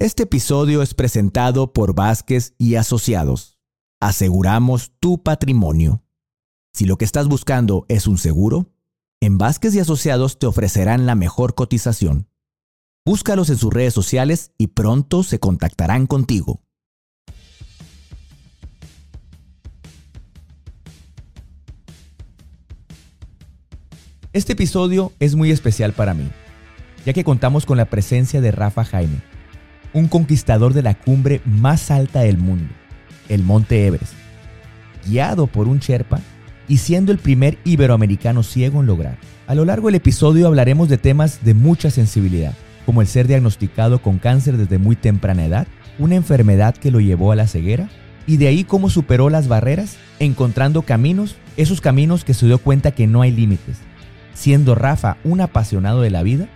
Este episodio es presentado por Vázquez y Asociados. Aseguramos tu patrimonio. Si lo que estás buscando es un seguro, en Vázquez y Asociados te ofrecerán la mejor cotización. Búscalos en sus redes sociales y pronto se contactarán contigo. Este episodio es muy especial para mí, ya que contamos con la presencia de Rafa Jaime, un conquistador de la cumbre más alta del mundo, el Monte Everest, guiado por un Sherpa y siendo el primer iberoamericano ciego en lograr. A lo largo del episodio hablaremos de temas de mucha sensibilidad, como el ser diagnosticado con cáncer desde muy temprana edad, una enfermedad que lo llevó a la ceguera, y de ahí cómo superó las barreras, encontrando caminos, esos caminos que se dio cuenta que no hay límites, siendo Rafa un apasionado de la vida,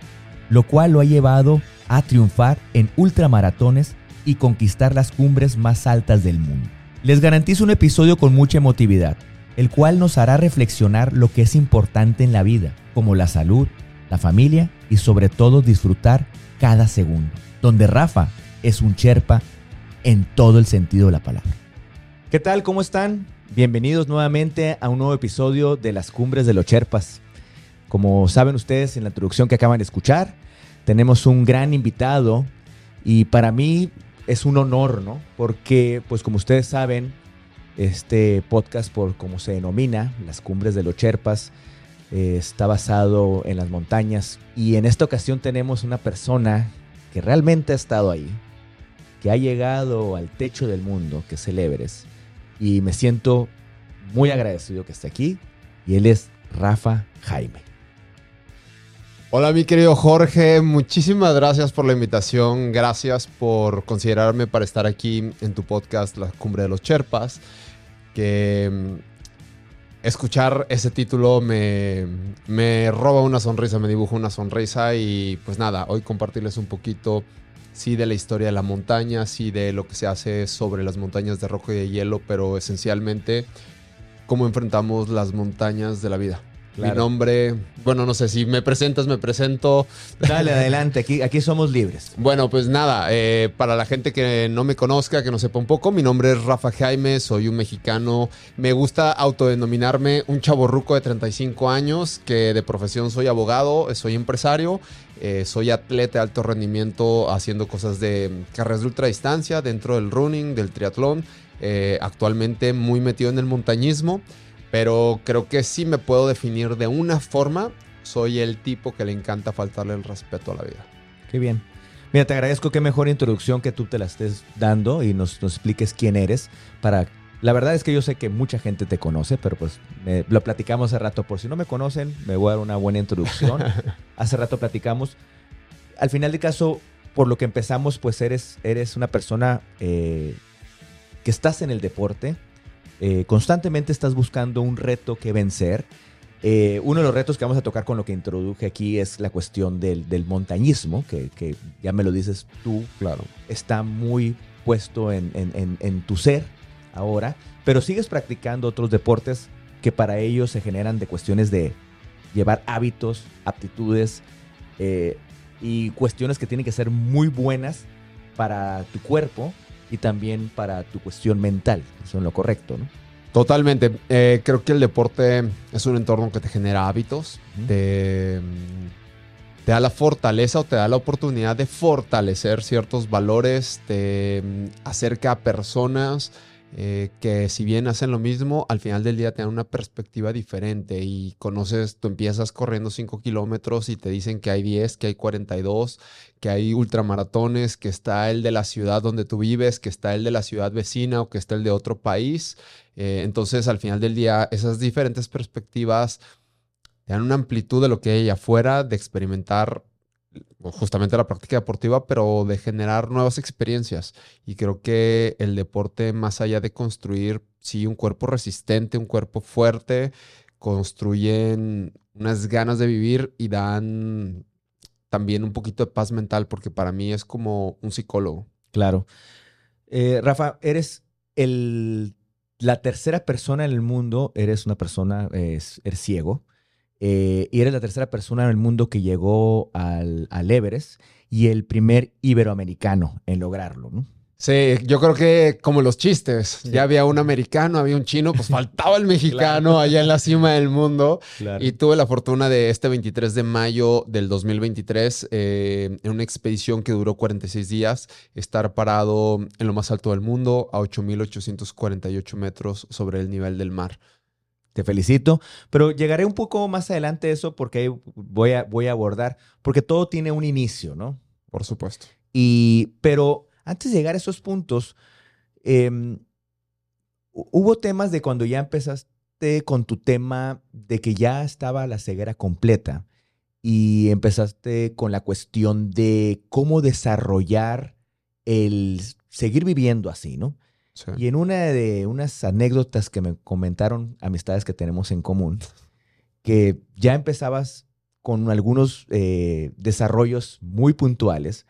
lo cual lo ha llevado a triunfar en ultramaratones y conquistar las cumbres más altas del mundo. Les garantizo un episodio con mucha emotividad, el cual nos hará reflexionar lo que es importante en la vida, como la salud, la familia y sobre todo disfrutar cada segundo, donde Rafa es un cherpa en todo el sentido de la palabra. ¿Qué tal? ¿Cómo están? Bienvenidos nuevamente a un nuevo episodio de las Cumbres de los Cherpas. Como saben ustedes en la introducción que acaban de escuchar, tenemos un gran invitado y para mí es un honor, ¿no? Porque, pues como ustedes saben, este podcast, por como se denomina, las cumbres de los Cherpas, eh, está basado en las montañas y en esta ocasión tenemos una persona que realmente ha estado ahí, que ha llegado al techo del mundo, que es el Everest, y me siento muy agradecido que esté aquí y él es Rafa Jaime. Hola mi querido Jorge, muchísimas gracias por la invitación, gracias por considerarme para estar aquí en tu podcast La Cumbre de los Cherpas, que mm, escuchar ese título me, me roba una sonrisa, me dibuja una sonrisa y pues nada, hoy compartirles un poquito, sí de la historia de la montaña, sí de lo que se hace sobre las montañas de roca y de hielo, pero esencialmente cómo enfrentamos las montañas de la vida. Mi nombre, bueno, no sé si me presentas, me presento. Dale, adelante, aquí, aquí somos libres. Bueno, pues nada, eh, para la gente que no me conozca, que no sepa un poco, mi nombre es Rafa Jaime, soy un mexicano. Me gusta autodenominarme un chaborruco de 35 años, que de profesión soy abogado, soy empresario, eh, soy atleta de alto rendimiento haciendo cosas de carreras de ultradistancia dentro del running, del triatlón. Eh, actualmente muy metido en el montañismo. Pero creo que sí me puedo definir de una forma. Soy el tipo que le encanta faltarle el respeto a la vida. Qué bien. Mira, te agradezco qué mejor introducción que tú te la estés dando y nos, expliques quién eres. Para, la verdad es que yo sé que mucha gente te conoce, pero pues lo platicamos hace rato. Por si no me conocen, me voy a dar una buena introducción. hace rato platicamos. Al final de caso, por lo que empezamos, pues eres, eres una persona eh, que estás en el deporte, eh, constantemente estás buscando un reto que vencer. Eh, uno de los retos que vamos a tocar con lo que introduje aquí es la cuestión del, montañismo, que, ya me lo dices tú, claro, está muy puesto en, tu ser ahora, pero sigues practicando otros deportes que para ellos se generan de cuestiones de llevar hábitos, aptitudes eh, y cuestiones que tienen que ser muy buenas para tu cuerpo y también para tu cuestión mental. Eso es lo correcto, ¿no? Totalmente. Eh, creo que el deporte es un entorno que te genera hábitos, te, te, da la fortaleza o te da la oportunidad de fortalecer ciertos valores, te mm, acerca a personas eh, que si bien hacen lo mismo, al final del día te dan una perspectiva diferente y conoces, tú empiezas corriendo 5 kilómetros y te dicen que hay 10, que hay 42, que hay ultramaratones, que está el de la ciudad donde tú vives, que está el de la ciudad vecina o que está el de otro país. Eh, entonces, al final del día, esas diferentes perspectivas te dan una amplitud de lo que hay afuera, de experimentar justamente la práctica deportiva, pero de generar nuevas experiencias. Y creo que el deporte, más allá de construir, sí, un cuerpo resistente, un cuerpo fuerte, construyen unas ganas de vivir y dan también un poquito de paz mental, porque para mí es como un psicólogo. Claro. Eh, Rafa, eres el, la tercera persona en el mundo, eres una persona, eres ciego eh, y eres la tercera persona en el mundo que llegó al, al Everest y el primer iberoamericano en lograrlo, ¿no? Sí, yo creo que como los chistes, ya había un americano, había un chino, pues faltaba el mexicano allá en la cima del mundo. Y tuve la fortuna de este 23 de mayo del 2023, eh, en una expedición que duró 46 días, estar parado en lo más alto del mundo, a 8.848 metros sobre el nivel del mar. Te felicito, pero llegaré un poco más adelante a eso porque voy a, voy a abordar, porque todo tiene un inicio, ¿no? Por supuesto. Y, pero antes de llegar a esos puntos, em, hubo temas de cuando ya empezaste con tu tema de que ya estaba la ceguera completa y empezaste con la cuestión de cómo desarrollar el seguir viviendo así, ¿no? Y en una de unas anécdotas que me comentaron amistades que tenemos en común, que ya empezabas con algunos eh, desarrollos muy puntuales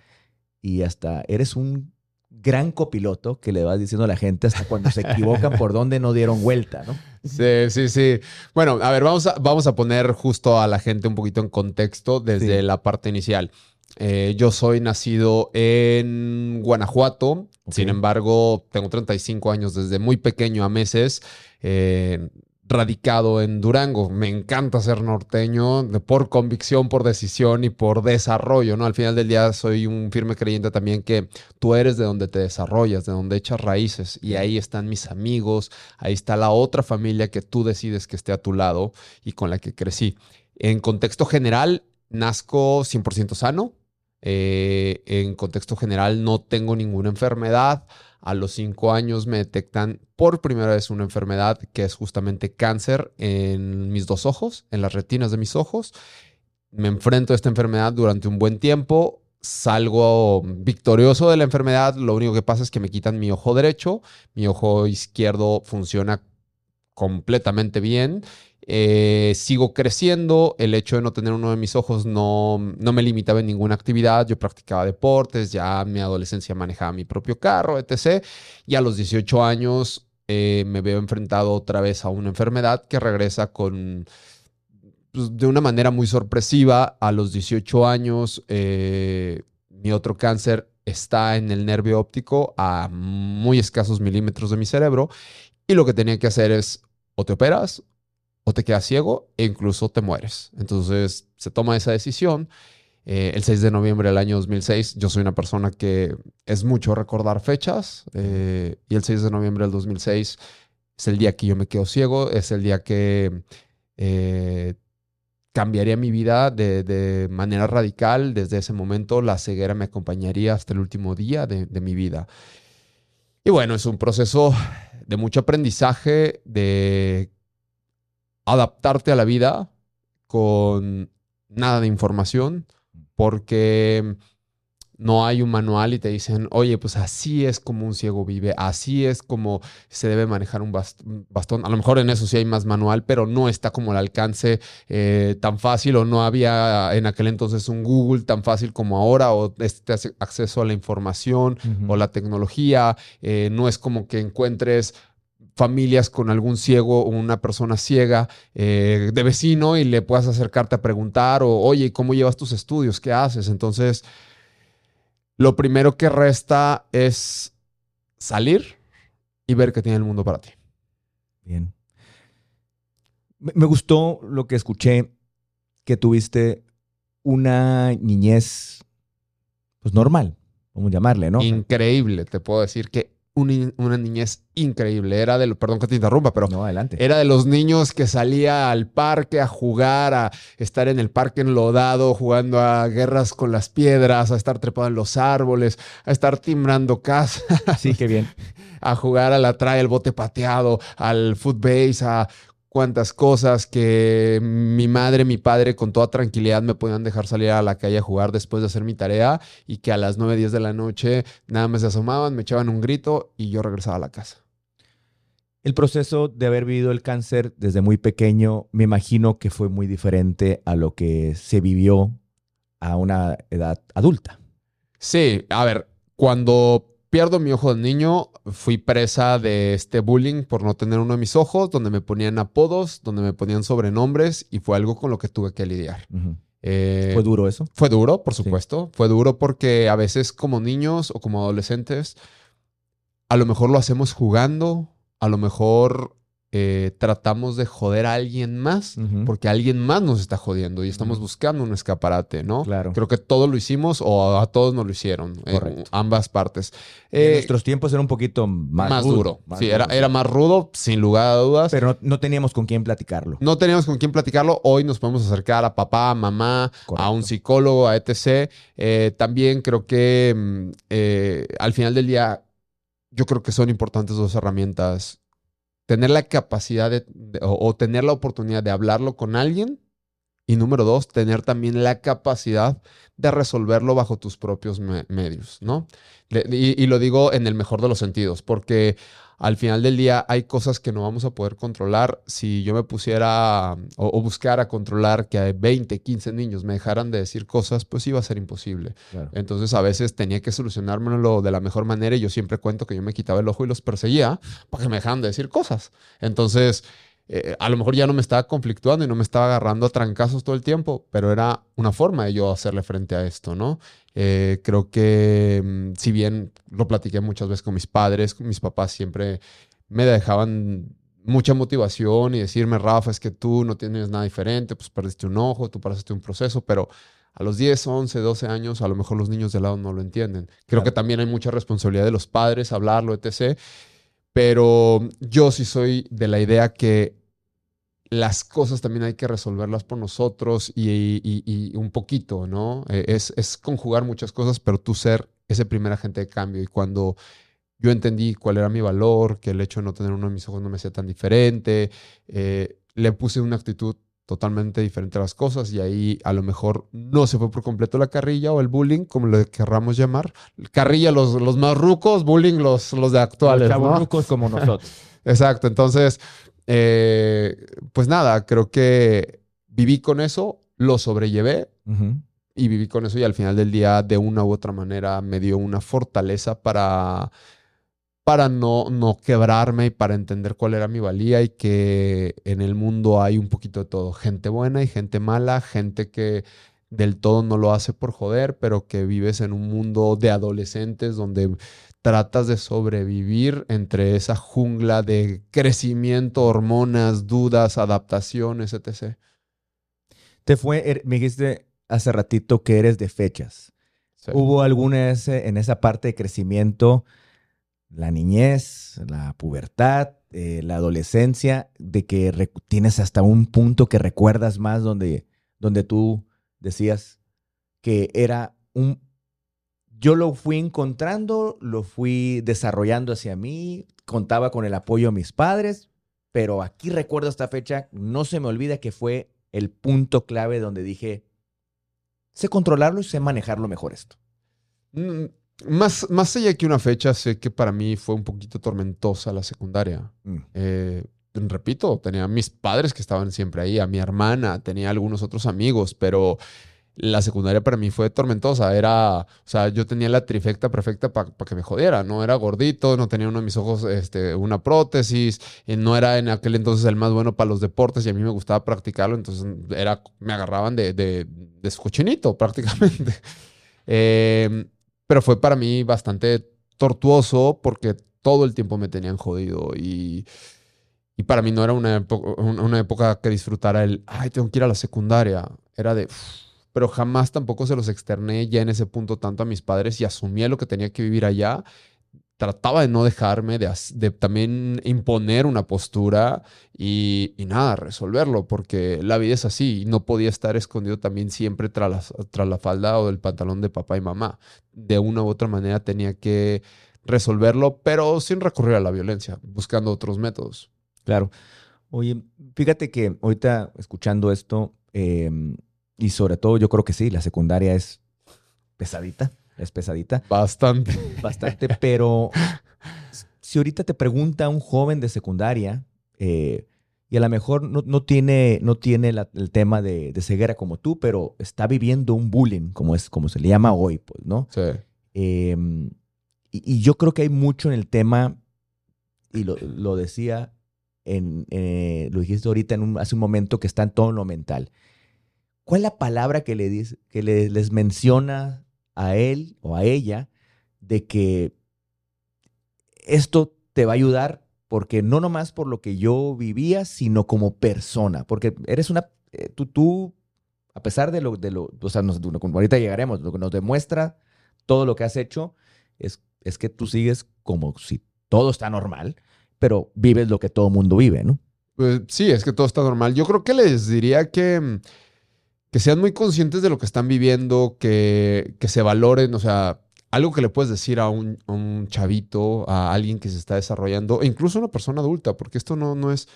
y hasta eres un gran copiloto que le vas diciendo a la gente hasta cuando se equivocan por dónde no dieron vuelta, ¿no? Sí, sí, sí. Bueno, a ver, vamos a, vamos a poner justo a la gente un poquito en contexto desde la parte inicial. Eh, yo soy nacido en Guanajuato, sin embargo, tengo 35 años desde muy pequeño a meses. Eh, radicado en Durango. Me encanta ser norteño por convicción, por decisión y por desarrollo, ¿no? Al final del día soy un firme creyente también que tú eres de donde te desarrollas, de donde echas raíces y ahí están mis amigos, ahí está la otra familia que tú decides que esté a tu lado y con la que crecí. En contexto general, nazco 100% sano. Eh, en contexto general, no tengo ninguna enfermedad. A los cinco años me detectan por primera vez una enfermedad que es justamente cáncer en mis dos ojos, en las retinas de mis ojos. Me enfrento a esta enfermedad durante un buen tiempo. Salgo victorioso de la enfermedad. Lo único que pasa es que me quitan mi ojo derecho. Mi ojo izquierdo funciona completamente bien eh, sigo creciendo, el hecho de no tener uno de mis ojos no, no me limitaba en ninguna actividad, yo practicaba deportes, ya en mi adolescencia manejaba mi propio carro, etc. Y a los 18 años eh, me veo enfrentado otra vez a una enfermedad que regresa con pues, de una manera muy sorpresiva. A los 18 años eh, mi otro cáncer está en el nervio óptico a muy escasos milímetros de mi cerebro y lo que tenía que hacer es o te operas o te quedas ciego e incluso te mueres. Entonces se toma esa decisión. Eh, el 6 de noviembre del año 2006, yo soy una persona que es mucho recordar fechas eh, y el 6 de noviembre del 2006 es el día que yo me quedo ciego, es el día que eh, cambiaría mi vida de, manera radical. Desde ese momento la ceguera me acompañaría hasta el último día de, de mi vida. Y bueno, es un proceso de mucho aprendizaje, de adaptarte a la vida con nada de información, porque no hay un manual y te dicen, oye, pues así es como un ciego vive, así es como se debe manejar un bastón. A lo mejor en eso sí hay más manual, pero no está como el alcance eh, tan fácil o no había en aquel entonces un Google tan fácil como ahora o este acceso a la información o la tecnología. Eh, no es como que encuentres familias con algún ciego o una persona ciega eh, de vecino y le puedas acercarte a preguntar o, oye, ¿cómo llevas tus estudios? ¿Qué haces? Entonces, lo primero que resta es salir y ver qué tiene el mundo para ti. Bien. Me gustó lo que escuché, que tuviste una niñez, pues normal, vamos a llamarle, ¿no? Increíble, te puedo decir que una, niñez increíble. Era de, perdón que te interrumpa, pero no, adelante. era de los niños que salía al parque a jugar, a estar en el parque enlodado, jugando a guerras con las piedras, a estar trepado en los árboles, a estar timbrando casa. Sí, qué bien. a jugar a la trae, el bote pateado, al footbase, a cuantas cosas que mi madre, mi padre con toda tranquilidad me podían dejar salir a la calle a jugar después de hacer mi tarea y que a las 9, 10 de la noche nada más se asomaban, me echaban un grito y yo regresaba a la casa. El proceso de haber vivido el cáncer desde muy pequeño, me imagino que fue muy diferente a lo que se vivió a una edad adulta. Sí, a ver, cuando pierdo mi ojo de niño, fui presa de este bullying por no tener uno de mis ojos, donde me ponían apodos, donde me ponían sobrenombres y fue algo con lo que tuve que lidiar. Eh, ¿Fue duro eso? Fue duro, por supuesto. Fue duro porque a veces como niños o como adolescentes, a lo mejor lo hacemos jugando, a lo mejor eh, tratamos de joder a alguien más porque alguien más nos está jodiendo y estamos buscando un escaparate, ¿no? Claro. Creo que todos lo hicimos o a todos nos lo hicieron. Eh, ambas partes. en eh, nuestros tiempos era un poquito más, más duro. sí, era, era más rudo, sin lugar a dudas. Pero no, teníamos con quién platicarlo. No teníamos con quién platicarlo. Hoy nos podemos acercar a papá, a mamá, a un psicólogo, a etc. también creo que mm, al final del día, yo creo que son importantes dos herramientas tener la capacidad de, o, tener la oportunidad de hablarlo con alguien. Y número dos, tener también la capacidad de resolverlo bajo tus propios medios, ¿no? y, lo digo en el mejor de los sentidos, porque al final del día hay cosas que no vamos a poder controlar. Si yo me pusiera o, buscara controlar que 20, 15 niños me dejaran de decir cosas, pues iba a ser imposible. Entonces a veces tenía que solucionármelo de la mejor manera y yo siempre cuento que yo me quitaba el ojo y los perseguía para que me dejaran de decir cosas. Entonces... Eh, a lo mejor ya no me estaba conflictuando y no me estaba agarrando a trancazos todo el tiempo, pero era una forma de yo hacerle frente a esto, ¿no? Eh, creo que mm, si bien lo platiqué muchas veces con mis padres, mis papás siempre me dejaban mucha motivación y decirme, Rafa, es que tú no tienes nada diferente, pues perdiste un ojo, tú pasaste un proceso, pero a los 10, 11, 12 años, a lo mejor los niños de lado no lo entienden. Creo que también hay mucha responsabilidad de los padres hablarlo, etc. Pero yo sí soy de la idea que las cosas también hay que resolverlas por nosotros y, un poquito, ¿no? Eh, es, es, conjugar muchas cosas, pero tú ser ese primer agente de cambio. Y cuando yo entendí cuál era mi valor, que el hecho de no tener uno de mis ojos no me hacía tan diferente, eh, le puse una actitud totalmente diferente a las cosas y ahí a lo mejor no se fue por completo la carrilla o el bullying, como le querramos llamar. Carrilla los, los más rucos, bullying los, los de actuales. Los rucos como nosotros. Exacto, entonces eh, pues nada, creo que viví con eso, lo sobrellevé y viví con eso y al final del día de una u otra manera me dio una fortaleza para, para no, no quebrarme y para entender cuál era mi valía y que en el mundo hay un poquito de todo, gente buena y gente mala, gente que del todo no lo hace por joder, pero que vives en un mundo de adolescentes donde tratas de sobrevivir entre esa jungla de crecimiento, hormonas, dudas, adaptaciones, etc. Te fue, er, me dijiste hace ratito que eres de fechas. ¿Hubo alguna en esa parte de crecimiento, la niñez, la pubertad, eh, la adolescencia, de que tienes hasta un punto que recuerdas más donde, donde tú decías que era un yo lo fui encontrando, lo fui desarrollando hacia mí, contaba con el apoyo de mis padres, pero aquí recuerdo esta fecha, no se me olvida que fue el punto clave donde dije, sé controlarlo y sé manejarlo mejor esto. Mm, más, más allá que una fecha, sé que para mí fue un poquito tormentosa la secundaria. Mm. Eh, repito, tenía a mis padres que estaban siempre ahí, a mi hermana, tenía algunos otros amigos, pero la secundaria para mí fue tormentosa. Era, o sea, yo tenía la trifecta perfecta para que me jodiera. No era gordito, no tenía uno de mis ojos este, una prótesis, y no era en aquel entonces el más bueno para los deportes y a mí me gustaba practicarlo, entonces era, me agarraban de, de, de su cochinito prácticamente. Em, pero fue para mí bastante tortuoso porque todo el tiempo me tenían jodido y, y para mí no era una, una época que disfrutara el, ay, tengo que ir a la secundaria. Era de pero jamás tampoco se los externé ya en ese punto tanto a mis padres y asumía lo que tenía que vivir allá. Trataba de no dejarme, de, también imponer una postura y, nada, resolverlo, porque la vida es así y no podía estar escondido también siempre tras la, tras la falda o del pantalón de papá y mamá. De una u otra manera tenía que resolverlo, pero sin recurrir a la violencia, buscando otros métodos. Claro. Oye, fíjate que ahorita escuchando esto, em, y sobre todo, yo creo que sí, la secundaria es pesadita, es pesadita. Bastante. Bastante, pero si ahorita te pregunta un joven de secundaria, eh, y a lo mejor no, tiene, no tiene el tema de, ceguera como tú, pero está viviendo un bullying, como, es, como se le llama hoy, pues, ¿no? Sí. Em, y, yo creo que hay mucho en el tema, y lo, decía, en, eh, lo dijiste ahorita en hace un momento, que está en todo lo mental. ¿Cuál es la palabra que, le dice, que les menciona a él o a ella de que esto te va a ayudar porque no nomás por lo que yo vivía, sino como persona, porque eres una, eh, tú, tú, a pesar de lo, de lo, o sea, nos, ahorita llegaremos, lo que nos demuestra todo lo que has hecho es, es que tú sigues como si todo está normal, pero vives lo que todo mundo vive, ¿no? Pues sí, es que todo está normal. Yo creo que les diría que, que sean muy conscientes de lo que están viviendo, que, que se valoren, o sea, algo que le puedes decir a un, chavito, a alguien que se está desarrollando, e incluso a una persona adulta, porque esto no, no es...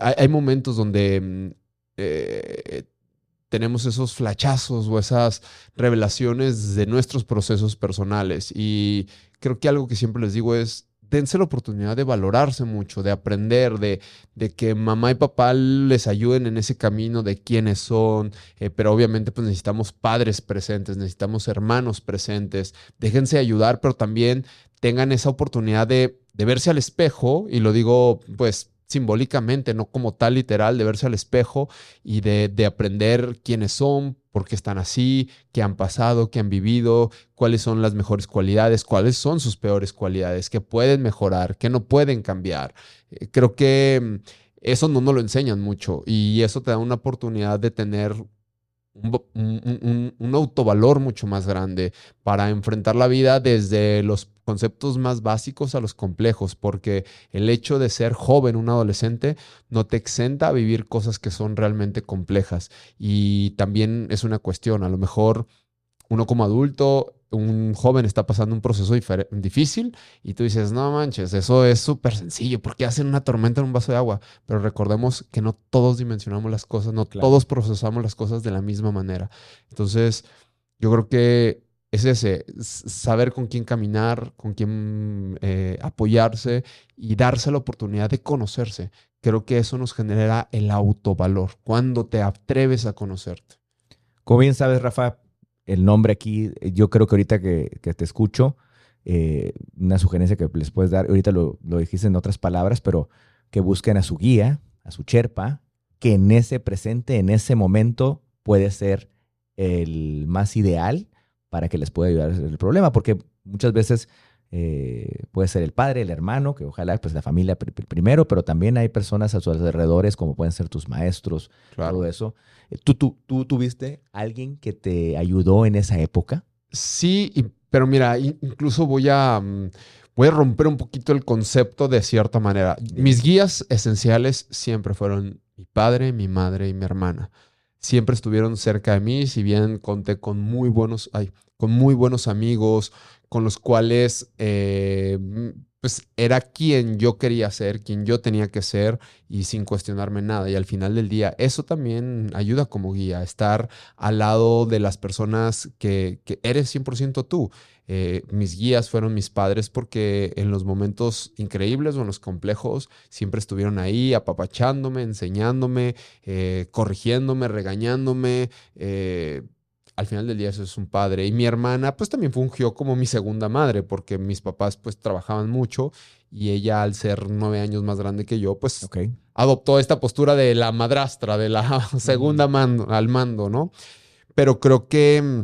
Hay, momentos donde mm, eh, tenemos esos flachazos o esas revelaciones de nuestros procesos personales. Y creo que algo que siempre les digo es, dense la oportunidad de valorarse mucho, de aprender, de, de, que mamá y papá les ayuden en ese camino de quiénes son, eh, pero obviamente pues necesitamos padres presentes, necesitamos hermanos presentes, déjense ayudar, pero también tengan esa oportunidad de, de verse al espejo, y lo digo pues simbólicamente, no como tal literal, de verse al espejo y de, de aprender quiénes son, por qué están así, qué han pasado, qué han vivido, cuáles son las mejores cualidades, cuáles son sus peores cualidades, qué pueden mejorar, qué no pueden cambiar. Eh, creo que mm, eso no nos lo enseñan mucho y eso te da una oportunidad de tener un, autovalor mucho más grande para enfrentar la vida desde los conceptos más básicos a los complejos, porque el hecho de ser joven, un adolescente, no te exenta a vivir cosas que son realmente complejas. Y también es una cuestión, a lo mejor uno como adulto un joven está pasando un proceso difícil y tú dices, no manches, eso es súper sencillo, porque hacen una tormenta en un vaso de agua? Pero recordemos que no todos dimensionamos las cosas, no todos procesamos las cosas de la misma manera. Entonces, yo creo que es ese, saber con quién caminar, con quién eh, apoyarse y darse la oportunidad de conocerse. Creo que eso nos genera el autovalor, cuando te atreves a conocerte. Como bien sabes, Rafa, el nombre aquí, yo creo que ahorita que, te escucho, eh, una sugerencia que les puedes dar, ahorita lo, lo, dijiste en otras palabras, pero que busquen a su guía, a su cherpa, que en ese presente, en ese momento, puede ser el más ideal para que les pueda ayudar el problema, porque muchas veces eh, puede ser el padre, el hermano, que ojalá pues la familia primero, pero también hay personas a sus alrededores, como pueden ser tus maestros, todo eso. Eh, ¿Tú, tú, ¿Tú tuviste alguien que te ayudó en esa época? Sí, pero mira, incluso voy a, mm, voy a romper un poquito el concepto de cierta manera. Mis guías esenciales siempre fueron mi padre, mi madre y mi hermana. Siempre estuvieron cerca de mí, si bien conté con muy buenos, ay, con muy buenos amigos, con los cuales eh, pues era quien yo quería ser, quien yo tenía que ser y sin cuestionarme nada. Y al final del día, eso también ayuda como guía, estar al lado de las personas que, que eres 100% tú. Eh, mis guías fueron mis padres porque en los momentos increíbles o en los complejos siempre estuvieron ahí apapachándome, enseñándome, eh, corrigiéndome, regañándome al final del día eso es un padre. Y mi hermana pues también fungió como mi segunda madre porque mis papás pues trabajaban mucho y ella al ser nueve años más grande que yo pues adoptó esta postura de la madrastra, de la segunda mando, al mando, ¿no? Pero creo que mm,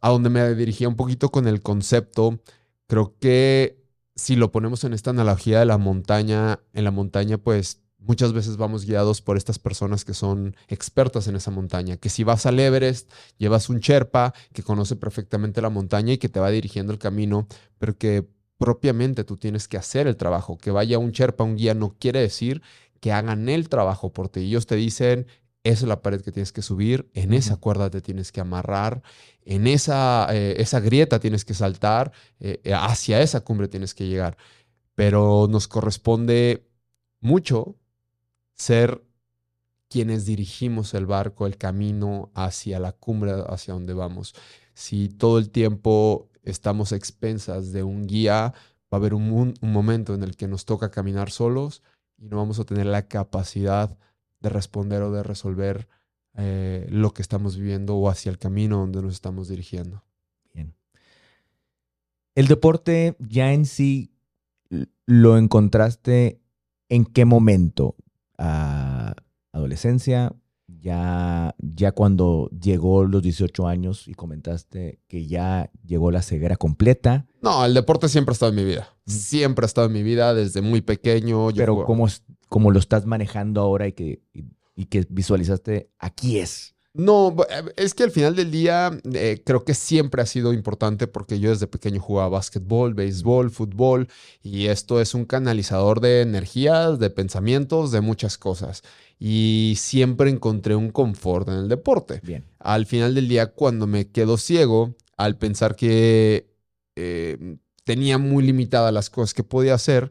a donde me dirigía un poquito con el concepto, creo que si lo ponemos en esta analogía de la montaña, en la montaña pues Muchas veces vamos guiados por estas personas que son expertas en esa montaña, que si vas al Everest, llevas un Sherpa que conoce perfectamente la montaña y que te va dirigiendo el camino, pero que propiamente tú tienes que hacer el trabajo. Que vaya un Sherpa, un guía, no quiere decir que hagan el trabajo por ti. Ellos te dicen, esa es la pared que tienes que subir, en esa cuerda te tienes que amarrar, en esa, eh, esa grieta tienes que saltar, eh, hacia esa cumbre tienes que llegar. Pero nos corresponde mucho ser quienes dirigimos el barco, el camino hacia la cumbre, hacia donde vamos. Si todo el tiempo estamos expensas de un guía, va a haber un, momento en el que nos toca caminar solos y no vamos a tener la capacidad de responder o de resolver eh, lo que estamos viviendo o hacia el camino donde nos estamos dirigiendo. Bien. El deporte ya en sí lo encontraste en qué momento? ¿A adolescencia? Ya, ya cuando llegó los 18 años y comentaste que ya llegó la ceguera completa. No, el deporte siempre ha estado en mi vida. Siempre ha estado en mi vida desde muy pequeño. Pero ¿cómo, ¿cómo, lo estás manejando ahora y que, y que visualizaste aquí es? No, eh, es que al final del día eh, creo que siempre ha sido importante porque yo desde pequeño jugaba básquetbol, béisbol, fútbol y esto es un canalizador de energías, de pensamientos, de muchas cosas. Y siempre encontré un confort en el deporte. Bien. Al final del día, cuando me quedo ciego, al pensar que eh, tenía muy limitadas las cosas que podía hacer,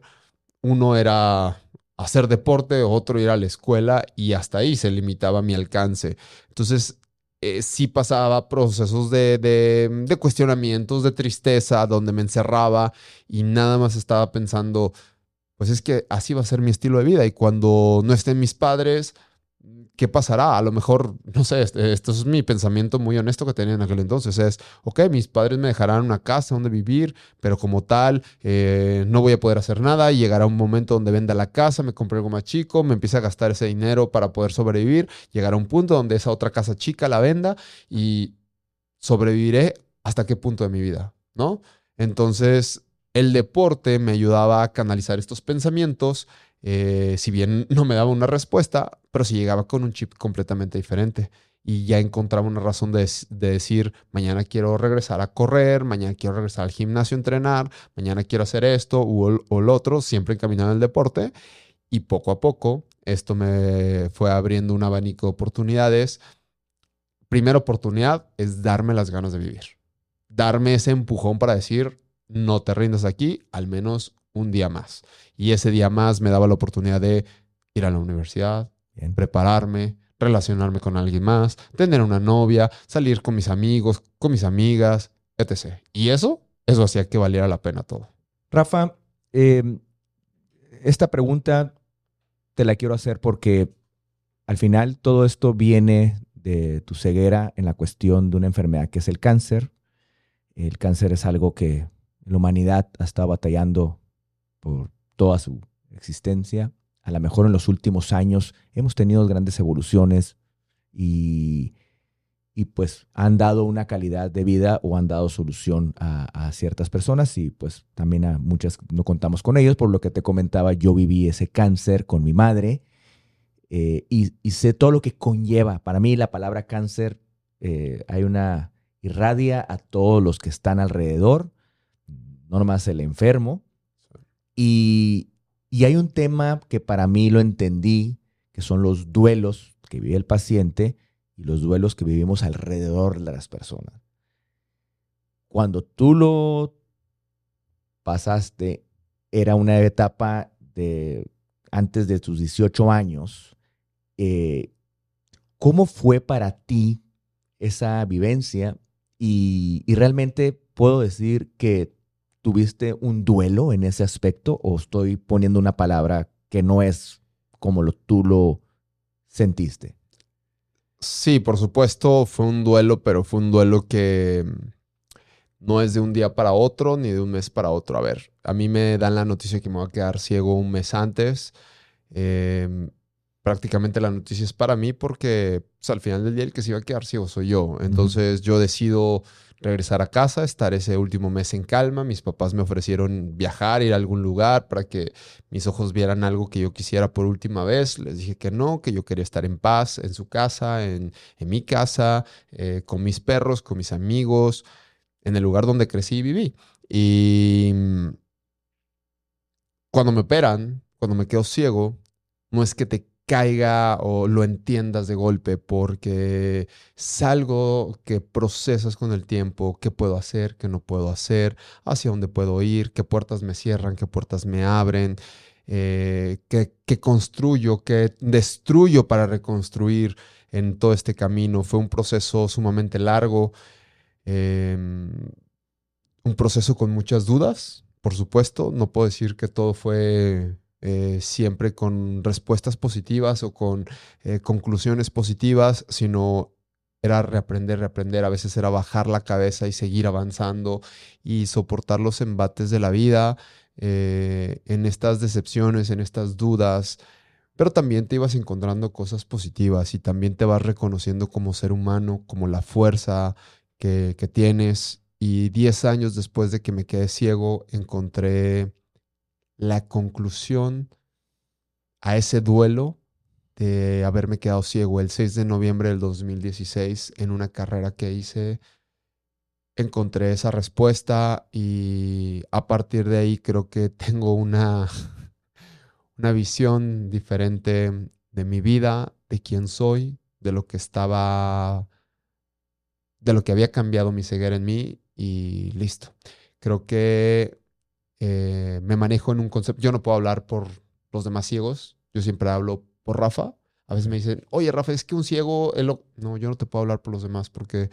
uno era hacer deporte, otro ir a la escuela y hasta ahí se limitaba mi alcance. Entonces, eh, sí pasaba procesos de, de, cuestionamientos, de tristeza, donde me encerraba y nada más estaba pensando, pues es que así va a ser mi estilo de vida y cuando no estén mis padres, ¿qué pasará? A lo mejor, no sé, este, esto es mi pensamiento muy honesto que tenía en aquel entonces. Es, ok, mis padres me dejarán una casa donde vivir, pero como tal, eh, no voy a poder hacer nada y llegará un momento donde venda la casa, me compre algo más chico, me empiece a gastar ese dinero para poder sobrevivir, llegará un punto donde esa otra casa chica la venda y sobreviviré hasta qué punto de mi vida, ¿no? Entonces, el deporte me ayudaba a canalizar estos pensamientos eh, si bien no me daba una respuesta, pero si llegaba con un chip completamente diferente y ya encontraba una razón de, decir, mañana quiero regresar a correr, mañana quiero regresar al gimnasio a entrenar, mañana quiero hacer esto o, o lo otro, siempre encaminado el deporte. Y poco a poco esto me fue abriendo un abanico de oportunidades. Primera oportunidad es darme las ganas de vivir. Darme ese empujón para decir, no te rindas aquí, al menos un día más. Y ese día más me daba la oportunidad de ir a la universidad, prepararme, relacionarme con alguien más, tener una novia, salir con mis amigos, con mis amigas, etc. Y eso, eso hacía que valiera la pena todo. Rafa, em, esta pregunta te la quiero hacer porque al final todo esto viene de tu ceguera en la cuestión de una enfermedad que es el cáncer. El cáncer es algo que la humanidad ha estado batallando por toda su existencia. A lo mejor en los últimos años hemos tenido grandes evoluciones y, y pues han dado una calidad de vida o han dado solución a, ciertas personas y pues también a muchas no contamos con ellos. Por lo que te comentaba, yo viví ese cáncer con mi madre eh, y, sé todo lo que conlleva. Para mí la palabra cáncer eh, hay una irradia a todos los que están alrededor, no nomás el enfermo, y, hay un tema que para mí lo entendí, que son los duelos que vive el paciente y los duelos que vivimos alrededor de las personas. Cuando tú lo pasaste, era una etapa de antes de tus 18 años. Eh, ¿Cómo fue para ti esa vivencia? Y, y realmente puedo decir que ¿Tuviste un duelo en ese aspecto o estoy poniendo una palabra que no es como lo, tú lo sentiste? Sí, por supuesto, fue un duelo, pero fue un duelo que mm, no es de un día para otro ni de un mes para otro. A ver, a mí me dan la noticia que me voy a quedar ciego un mes antes. Em, prácticamente la noticia es para mí porque pues, al final del día el que se iba a quedar ciego soy yo. Entonces yo decido regresar a casa, estar ese último mes en calma. Mis papás me ofrecieron viajar, ir a algún lugar para que mis ojos vieran algo que yo quisiera por última vez. Les dije que no, que yo quería estar en paz en su casa, en, mi casa, eh, con mis perros, con mis amigos, en el lugar donde crecí y viví. Y mm, cuando me operan, cuando me quedo ciego, no es que te caiga o lo entiendas de golpe, porque es algo que procesas con el tiempo, qué puedo hacer, qué no puedo hacer, hacia dónde puedo ir, qué puertas me cierran, qué puertas me abren, eh, qué, construyo, qué destruyo para reconstruir en todo este camino. Fue un proceso sumamente largo, em, un proceso con muchas dudas, por supuesto. No puedo decir que todo fue eh, siempre con respuestas positivas o con eh, conclusiones positivas, sino era reaprender, reaprender, a veces era bajar la cabeza y seguir avanzando y soportar los embates de la vida, eh, en estas decepciones, en estas dudas, pero también te ibas encontrando cosas positivas y también te vas reconociendo como ser humano, como la fuerza que, que tienes. Y 10 años después de que me quedé ciego, encontré la conclusión a ese duelo de haberme quedado ciego el 6 de noviembre del 2016 en una carrera que hice. Encontré esa respuesta y a partir de ahí creo que tengo una, una visión diferente de mi vida, de quién soy, de lo que estaba, de lo que había cambiado mi ceguera en mí y listo. Creo que eh, me manejo en un concepto, yo no puedo hablar por los demás ciegos, yo siempre hablo por Rafa. A veces me dicen, oye Rafa, es que un ciego, no, yo no te puedo hablar por los demás porque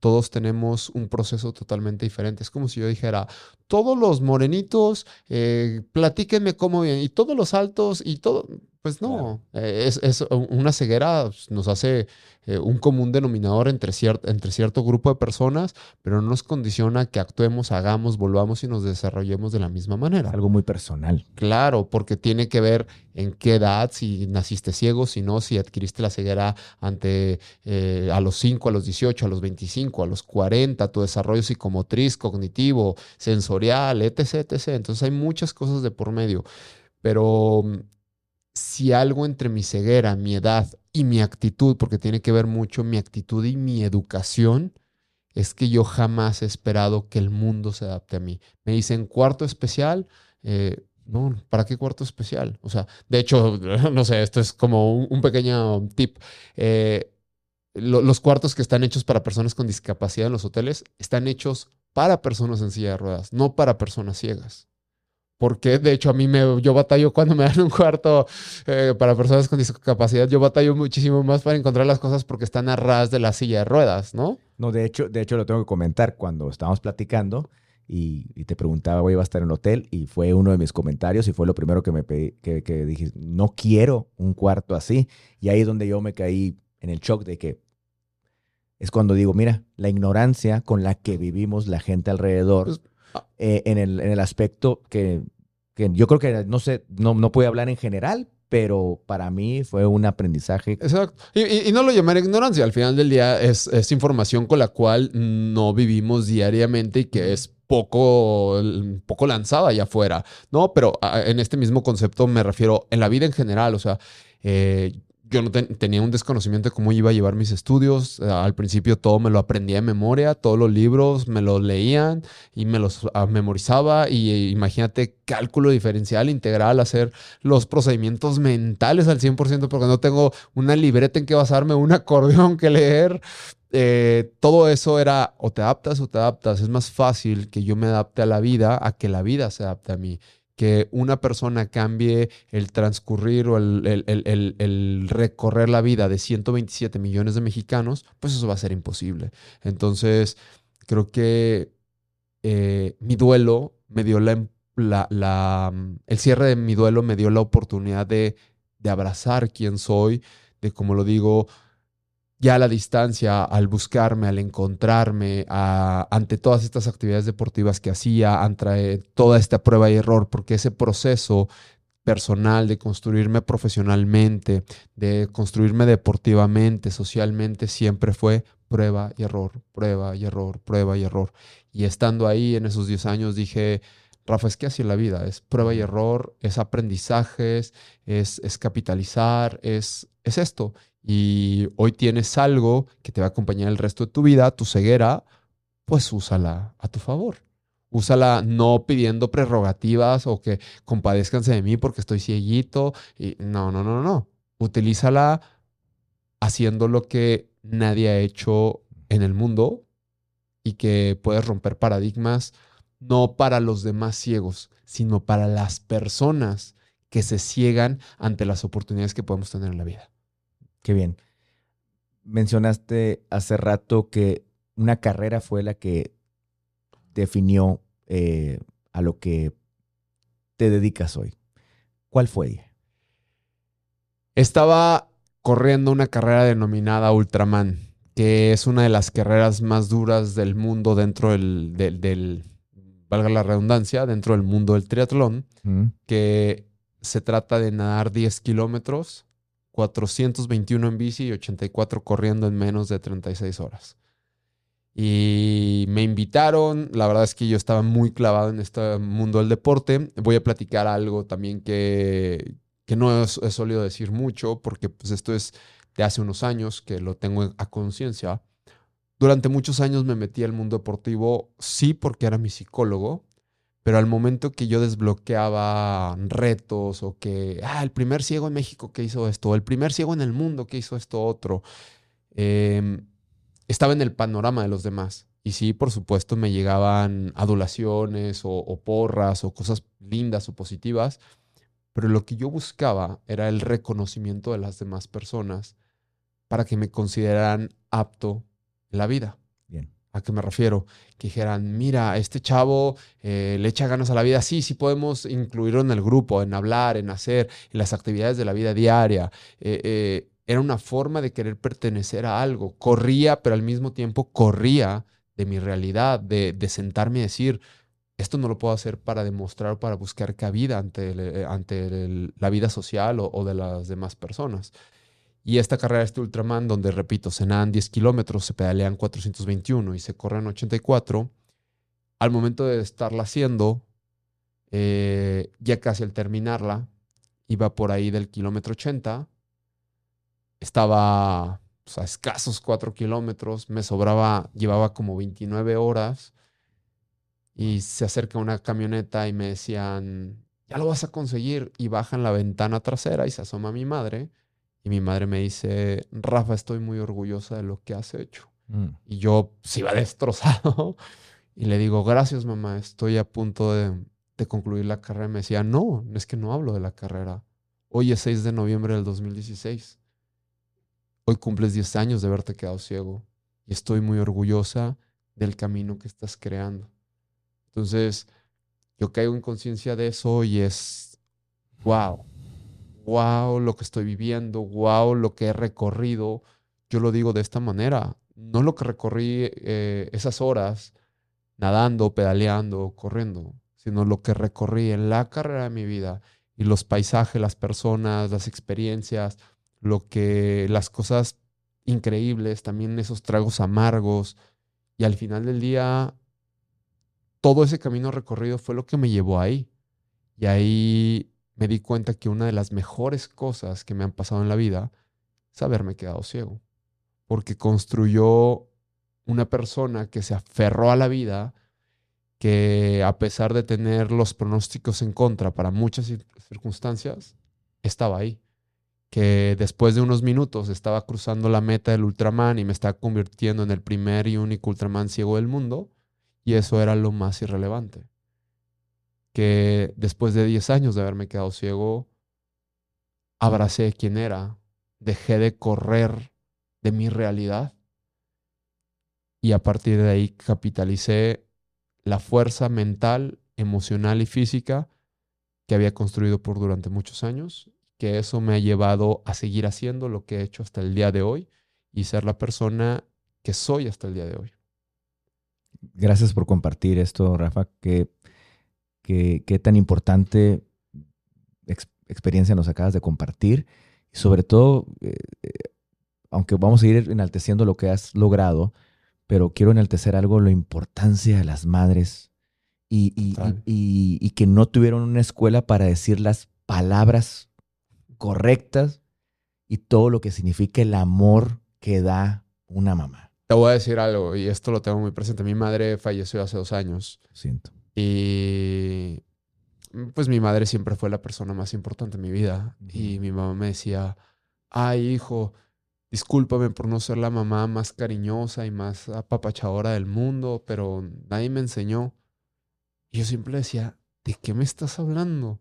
todos tenemos un proceso totalmente diferente. Es como si yo dijera, todos los morenitos, eh, platíquenme cómo bien, y todos los altos, y todo, pues no, eh, es, una ceguera pues, nos hace eh, un común denominador entre, entre cierto grupo de personas, pero no nos condiciona que actuemos, hagamos, volvamos y nos desarrollemos de la misma manera. Algo muy personal. Claro, porque tiene que ver en qué edad, si naciste ciego, si no, si adquiriste la ceguera ante eh, a los 5, a los 18, a los 25, a los 40, tu desarrollo psicomotriz, cognitivo, sensorial, etc, etc. Entonces hay muchas cosas de por medio, pero si algo entre mi ceguera, mi edad y mi actitud, porque tiene que ver mucho mi actitud y mi educación, es que yo jamás he esperado que el mundo se adapte a mí. Me dicen cuarto especial, eh, no, ¿para qué cuarto especial? O sea, de hecho, no sé, esto es como un, pequeño tip. Eh, los cuartos que están hechos para personas con discapacidad en los hoteles están hechos para personas en silla de ruedas, no para personas ciegas porque de hecho a mí me, yo batallo cuando me dan un cuarto eh, para personas con discapacidad, yo batallo muchísimo más para encontrar las cosas porque están a ras de la silla de ruedas, ¿no? No, de hecho, de hecho lo tengo que comentar cuando estábamos platicando y, te preguntaba, voy a estar en el hotel y fue uno de mis comentarios y fue lo primero que me pedí, que, que dije, no quiero un cuarto así. Y ahí es donde yo me caí en el shock de que es cuando digo, mira, la ignorancia con la que vivimos la gente alrededor. Pues, eh, en, el, en, el, aspecto que, que, yo creo que, no sé, no, no puedo hablar en general, pero para mí fue un aprendizaje. Exacto. Y, no lo llamaré ignorancia, al final del día es, es, información con la cual no vivimos diariamente y que es poco, poco lanzada allá afuera, ¿no? Pero ah, en este mismo concepto me refiero en la vida en general, o sea, eh, yo no tenía un desconocimiento de cómo iba a llevar mis estudios. Eh, al principio todo me lo aprendía de memoria, todos los libros me los leían y me los ah, memorizaba. Y eh, imagínate cálculo diferencial, integral, hacer los procedimientos mentales al 100% porque no tengo una libreta en que basarme, un acordeón que leer. Eh, todo eso era o te adaptas o te adaptas. Es más fácil que yo me adapte a la vida a que la vida se adapte a mí que una persona cambie el transcurrir o el, recorrer la vida de 127 millones de mexicanos, pues eso va a ser imposible. Entonces, creo que eh, mi duelo me dio la, la, el cierre de mi duelo me dio la oportunidad de, de abrazar quién soy, de, como lo digo, ya a la distancia, al buscarme, al encontrarme, ante todas estas actividades deportivas que hacía, ante toda esta prueba y error, porque ese proceso personal de construirme profesionalmente, de construirme deportivamente, socialmente, siempre fue prueba y error, prueba y error, prueba y error. Y estando ahí en esos 10 años dije, Rafa, es que así es la vida, es prueba y error, es aprendizajes, es, es capitalizar, es, es esto y hoy tienes algo que te va a acompañar el resto de tu vida, tu ceguera, pues úsala a tu favor. Úsala no pidiendo prerrogativas o que compadezcanse de mí porque estoy cieguito. Y no, no, no, no. Utilízala haciendo lo que nadie ha hecho en el mundo y que puedes romper paradigmas no para los demás ciegos, sino para las personas que se ciegan ante las oportunidades que podemos tener en la vida. Qué bien. Mencionaste hace rato que una carrera fue la que definió eh, a lo que te dedicas hoy. ¿Cuál fue? Estaba corriendo una carrera denominada Ultraman, que es una de las carreras más duras del mundo dentro del, del, valga la redundancia, dentro del mundo del triatlón, que se trata de nadar 10 kilómetros, 421 en bici y 84 corriendo en menos de 36 horas. Y me invitaron, la verdad es que yo estaba muy clavado en este mundo del deporte. Voy a platicar algo también que, que no he, solido decir mucho, porque pues esto es de hace unos años que lo tengo a conciencia. Durante muchos años me metí al mundo deportivo, sí porque era mi psicólogo, pero al momento que yo desbloqueaba retos o que, ah, el primer ciego en México que hizo esto, el primer ciego en el mundo que hizo esto otro, eh, estaba en el panorama de los demás. Y sí, por supuesto, me llegaban adulaciones o, porras o cosas lindas o positivas, pero lo que yo buscaba era el reconocimiento de las demás personas para que me consideraran apto en la vida. ¿A qué me refiero? Que dijeran, mira, este chavo eh, le echa ganas a la vida. Sí, sí podemos incluirlo en el grupo, en hablar, en hacer, las actividades de la vida diaria. Eh, eh, era una forma de querer pertenecer a algo. Corría, pero al mismo tiempo corría de mi realidad, de, sentarme y decir, esto no lo puedo hacer para demostrar o para buscar cabida ante, ante la vida social o, de las demás personas. Y esta carrera, este Ultraman, donde, repito, se nadan 10 kilómetros, se pedalean 421 y se corren 84, al momento de estarla haciendo, eh, ya casi al terminarla, iba por ahí del kilómetro 80, estaba pues, a escasos cuatro kilómetros, me sobraba, llevaba como 29 horas. Y se acerca una camioneta y me decían, ya lo vas a conseguir y bajan la ventana trasera y se asoma mi madre y mi madre me dice, Rafa, estoy muy orgullosa de lo que has hecho. Mm. Y yo se pues, iba destrozado y le digo, gracias mamá, estoy a punto de, de concluir la carrera. Y me decía, no, es que no hablo de la carrera. Hoy es 6 de noviembre del 2016 Hoy cumples 10 años de haberte quedado ciego y estoy muy orgullosa del camino que estás creando. Entonces, yo caigo en conciencia de eso y es, wow, wow lo que estoy viviendo, wow lo que he recorrido. Yo lo digo de esta manera, no lo que recorrí eh, esas horas nadando, pedaleando, corriendo, sino lo que recorrí en la carrera de mi vida y los paisajes, las personas, las experiencias, lo que las cosas increíbles, también esos tragos amargos y al final del día todo ese camino recorrido fue lo que me llevó ahí. Y ahí me di cuenta que una de las mejores cosas que me han pasado en la vida es haberme quedado ciego. Porque construyó una persona que se aferró a la vida, que a pesar de tener los pronósticos en contra para muchas circunstancias, estaba ahí que después de unos minutos estaba cruzando la meta del Ultraman y me estaba convirtiendo en el primer y único Ultraman ciego del mundo, y eso era lo más irrelevante. Que después de 10 años de haberme quedado ciego, abracé quién era, dejé de correr de mi realidad y a partir de ahí capitalicé la fuerza mental, emocional y física que había construido por durante muchos años que eso me ha llevado a seguir haciendo lo que he hecho hasta el día de hoy y ser la persona que soy hasta el día de hoy. Gracias por compartir esto, Rafa. Qué, qué, tan importante experiencia nos acabas de compartir. Y sobre todo, eh, eh, aunque vamos a ir enalteciendo lo que has logrado, pero quiero enaltecer algo, la importancia de las madres y, y que no tuvieron una escuela para decir las palabras correctas y todo lo que significa el amor que da una mamá. Te voy a decir algo, y esto lo tengo muy presente. Mi madre falleció hace dos años. siento. Y pues mi madre siempre fue la persona más importante en mi vida. Y mi mamá me decía, ay hijo, discúlpame por no ser la mamá más cariñosa y más apapachadora del mundo, pero nadie me enseñó. Y yo siempre decía, ¿de qué me estás hablando?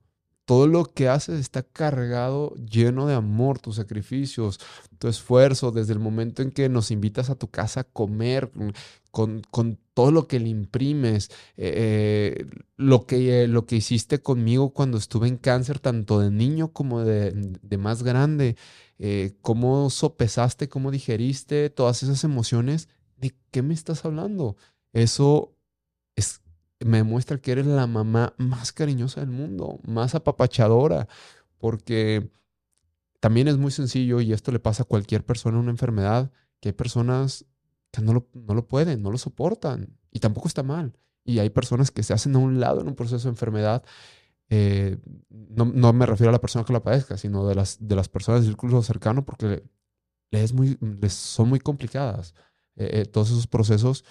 todo lo que haces está cargado, lleno de amor, tus sacrificios, tu esfuerzo, desde el momento en que nos invitas a tu casa a comer, con, con todo lo que le imprimes, eh, lo, que, lo que hiciste conmigo cuando estuve en cáncer, tanto de niño como de, de más grande, eh, cómo sopesaste, cómo digeriste todas esas emociones, ¿de qué me estás hablando? Eso es, me demuestra que eres la mamá más cariñosa del mundo, más apapachadora, porque también es muy sencillo y esto le pasa a cualquier persona una enfermedad, que hay personas que no lo, no lo pueden, no lo soportan y tampoco está mal. Y hay personas que se hacen a un lado en un proceso de enfermedad. Eh, no, no, me refiero a la persona que la padezca, sino de las, de las personas del círculo cercano porque les, muy, son muy complicadas eh, eh, todos esos procesos.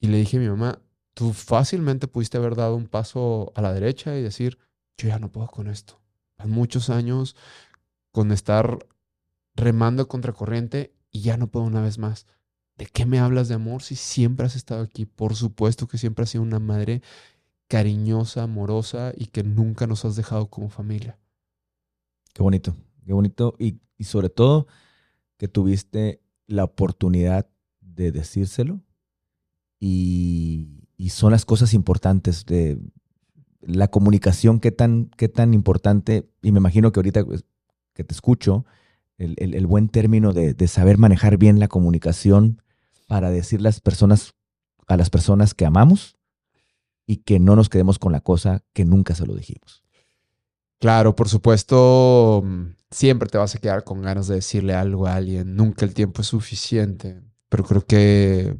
Y le dije a mi mamá, tú fácilmente pudiste haber dado un paso a la derecha y decir, yo ya no puedo con esto. Van muchos años con estar remando contra corriente y ya no puedo una vez más. ¿De qué me hablas de amor si siempre has estado aquí? Por supuesto que siempre has sido una madre cariñosa, amorosa y que nunca nos has dejado como familia. Qué bonito, qué bonito. Y, y sobre todo que tuviste la oportunidad de decírselo y, y, son las cosas importantes de la comunicación, qué tan, qué tan importante, y me imagino que ahorita pues, que te escucho, el, el, el buen término de, de, saber manejar bien la comunicación para decir las personas, a las personas que amamos y que no nos quedemos con la cosa que nunca se lo dijimos. Claro, por supuesto, siempre te vas a quedar con ganas de decirle algo a alguien, nunca el tiempo es suficiente, pero creo que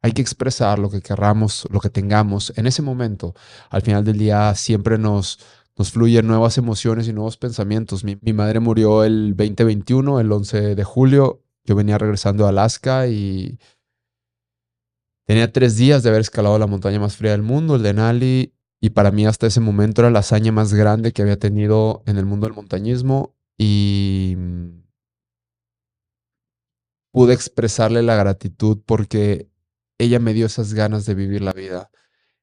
hay que expresar lo que querramos, lo que tengamos en ese momento. Al final del día siempre nos, nos fluyen nuevas emociones y nuevos pensamientos. Mi, mi, madre murió el 2021, el 11 de julio. Yo venía regresando a Alaska y tenía tres días de haber escalado la montaña más fría del mundo, el Denali, y para mí hasta ese momento era la hazaña más grande que había tenido en el mundo del montañismo y pude expresarle la gratitud porque ella me dio esas ganas de vivir la vida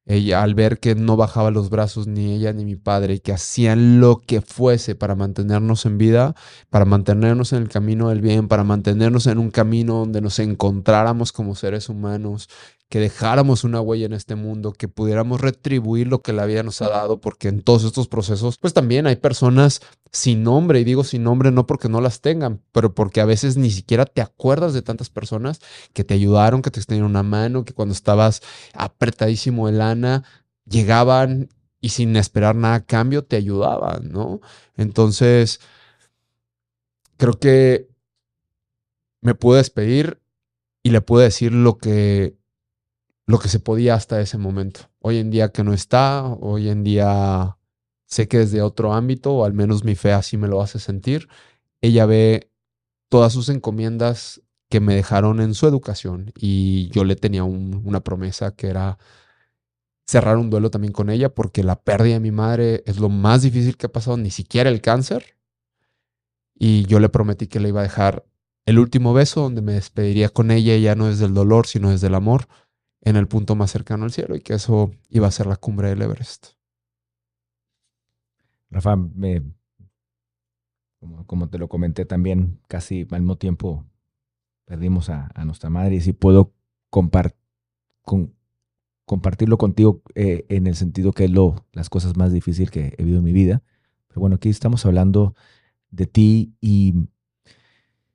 ella al ver que no bajaba los brazos ni ella ni mi padre, que hacían lo que fuese para mantenernos en vida, para mantenernos en el camino del bien, para mantenernos en un camino donde nos encontráramos como seres humanos, que dejáramos una huella en este mundo, que pudiéramos retribuir lo que la vida nos ha dado, porque en todos estos procesos, pues también hay personas sin nombre, y digo sin nombre no porque no las tengan, pero porque a veces ni siquiera te acuerdas de tantas personas que te ayudaron, que te extendieron una mano, que cuando estabas apretadísimo de lana, llegaban y sin esperar nada a cambio te ayudaban, ¿no? Entonces, creo que me pude despedir y le pude decir lo que lo que se podía hasta ese momento. Hoy en día que no está, hoy en día sé que desde otro ámbito, o al menos mi fe así me lo hace sentir, ella ve todas sus encomiendas que me dejaron en su educación y yo le tenía un, una promesa que era cerrar un duelo también con ella porque la pérdida de mi madre es lo más difícil que ha pasado, ni siquiera el cáncer. Y yo le prometí que le iba a dejar el último beso donde me despediría con ella, ya no desde el dolor, sino desde el amor en el punto más cercano al cielo y que eso iba a ser la cumbre del Everest. Rafa, me, como, te lo comenté también, casi al mismo tiempo perdimos a, nuestra madre y si puedo compartirlo contigo eh, en el sentido que es lo, las cosas más difíciles que he vivido en mi vida. Pero bueno, aquí estamos hablando de ti y,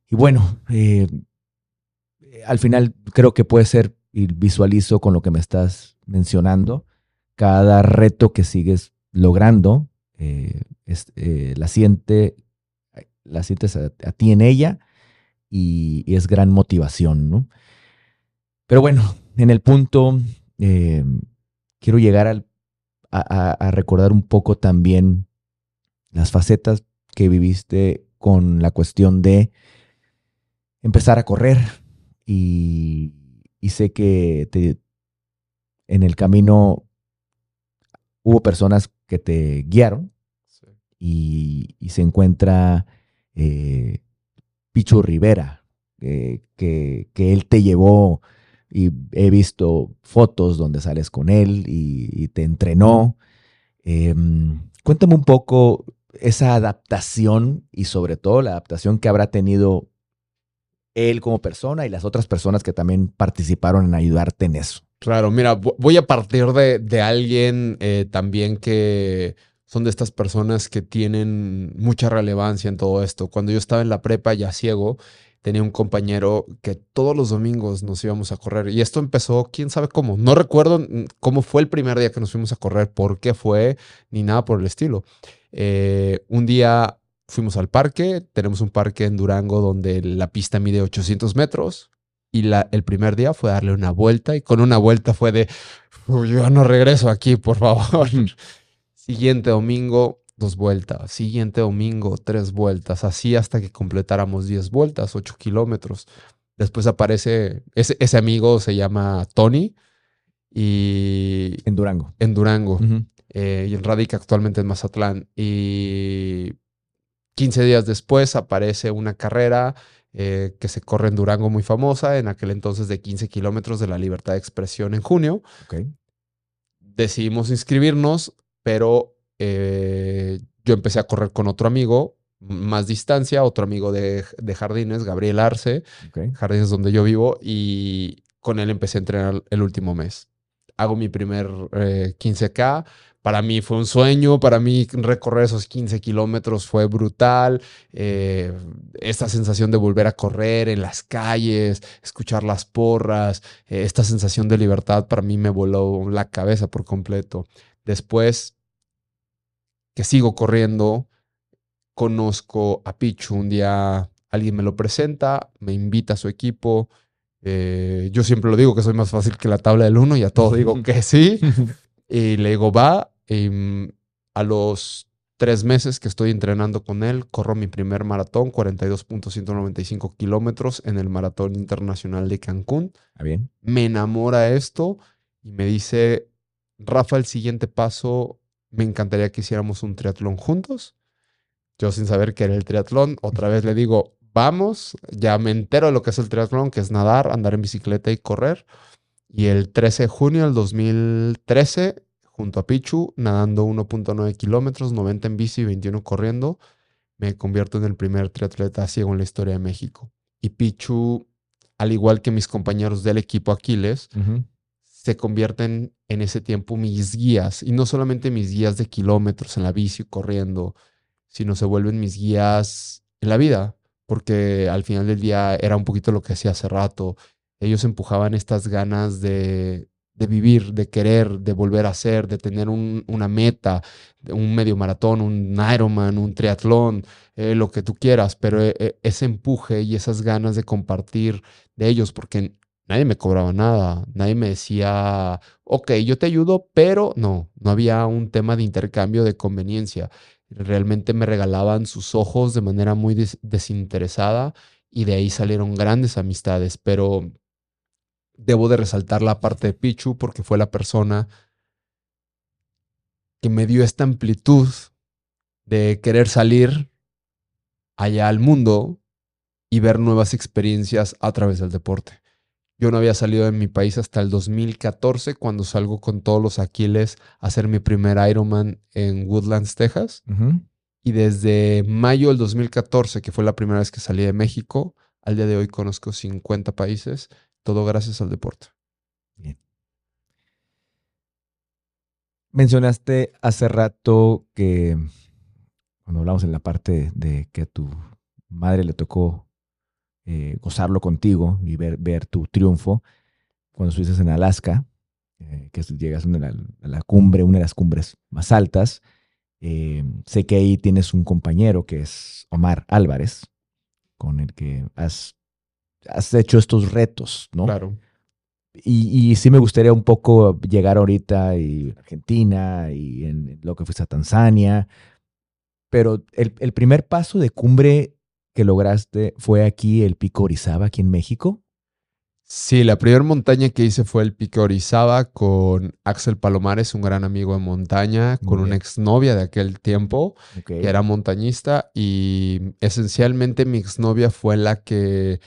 y bueno, eh, al final creo que puede ser y visualizo con lo que me estás mencionando, cada reto que sigues logrando, eh, eh, la, siente, la sientes a, ti en ella y, es gran motivación, ¿no? Pero bueno, en el punto, eh, quiero llegar a, recordar un poco también las facetas que viviste con la cuestión de empezar a correr y sé que en el camino hubo personas que te guiaron sí. y, y, se encuentra eh, Pichu Rivera, eh, que, que, él te llevó y he visto fotos donde sales con él y, y te entrenó. Eh, cuéntame un poco esa adaptación y sobre todo la adaptación que habrá tenido él como persona y las otras personas que también participaron en ayudarte en eso. Claro, mira, voy a partir de, alguien eh, también que son de estas personas que tienen mucha relevancia en todo esto. Cuando yo estaba en la prepa ya ciego, tenía un compañero que todos los domingos nos íbamos a correr. Y esto empezó, quién sabe cómo. No recuerdo cómo fue el primer día que nos fuimos a correr, por qué fue, ni nada por el estilo. Eh, un día fuimos al parque, tenemos un parque en Durango donde la pista mide 800 metros. Y la, el primer día fue darle una vuelta y con una vuelta fue de, yo no regreso aquí, por favor. Siguiente domingo, dos vueltas. Siguiente domingo, tres vueltas. Así hasta que completáramos 10 vueltas, 8 kilómetros. Después aparece, ese, ese, amigo se llama Tony. Y... En Durango. En Durango. Eh, y radica actualmente en Mazatlán. Y 15 días después aparece una carrera eh, que se corre en Durango muy famosa, en aquel entonces de 15 kilómetros de la libertad de expresión en junio. Decidimos inscribirnos, pero eh, yo empecé a correr con otro amigo, más distancia, otro amigo de, Jardines, Gabriel Arce, Jardines donde yo vivo, y con él empecé a entrenar el último mes. Hago mi primer 15K, eh, para mí fue un sueño, para mí recorrer esos 15 kilómetros fue brutal. Eh, esta sensación de volver a correr en las calles, escuchar las porras, esta sensación de libertad para mí me voló la cabeza por completo. Después que sigo corriendo, conozco a Pichu, un día alguien me lo presenta, me invita a su equipo, eh, yo siempre lo digo que soy más fácil que la tabla del 1 y a todo digo que sí, y le digo va, mm, a los tres meses que estoy entrenando con él, corro mi primer maratón, 42.195 kilómetros en el Maratón Internacional de Cancún. Ah, bien. Me enamora esto y me dice, Rafa, el siguiente paso me encantaría que hiciéramos un triatlón juntos. Yo sin saber qué era el triatlón, otra vez le digo, vamos, ya me entero de lo que es el triatlón, que es nadar, andar en bicicleta y correr. Y el 13 de junio del 2013, junto a Pichu, nadando 1.9 kilómetros, 90 en bici y 21 corriendo, me convierto en el primer triatleta ciego en la historia de México. Y Pichu, al igual que mis compañeros del equipo Aquiles, se convierten en ese tiempo mis guías. Y no solamente mis guías de kilómetros en la bici corriendo, sino se vuelven mis guías en la vida. Porque al final del día era un poquito lo que hacía hace rato. Ellos empujaban estas ganas de, de vivir, de querer, de volver a hacer, de tener una meta, un medio maratón, un Ironman, un triatlón, eh, lo que tú quieras, pero eh, eh, ese empuje y esas ganas de compartir de ellos, porque nadie me cobraba nada, nadie me decía, ok, yo te ayudo, pero no, no había un tema de intercambio de conveniencia. Realmente me regalaban sus ojos de manera muy desinteresada y de ahí salieron grandes amistades, pero debo de resaltar la parte de Pichu porque fue la persona que me dio esta amplitud de querer salir allá al mundo y ver nuevas experiencias a través del deporte. Yo no había salido de mi país hasta el 2014, cuando salgo con todos los Aquiles a hacer mi primer Ironman en Woodlands, Texas. Y desde mayo del 2014, que fue la primera vez que salí de México, al día de hoy conozco 50 países, todo gracias al deporte. Bien. Mencionaste hace rato que cuando hablamos en la parte de que a tu madre le tocó eh, gozarlo contigo y ver, ver tu triunfo cuando estuviste en Alaska, eh, que llegas a la, cumbre, una de las cumbres más altas. Eh, sé que ahí tienes un compañero que es Omar Álvarez, con el que has, has hecho estos retos, ¿no? Claro. Y, y, sí me gustaría un poco llegar ahorita y Argentina y en lo que fuiste a Tanzania, pero el, el primer paso de cumbre que lograste fue aquí el Pico Orizaba, aquí en México. Sí, la primera montaña que hice fue el Pico Orizaba con Axel Palomares, un gran amigo de montaña, con una exnovia de aquel tiempo, que era montañista, y esencialmente mi exnovia fue la que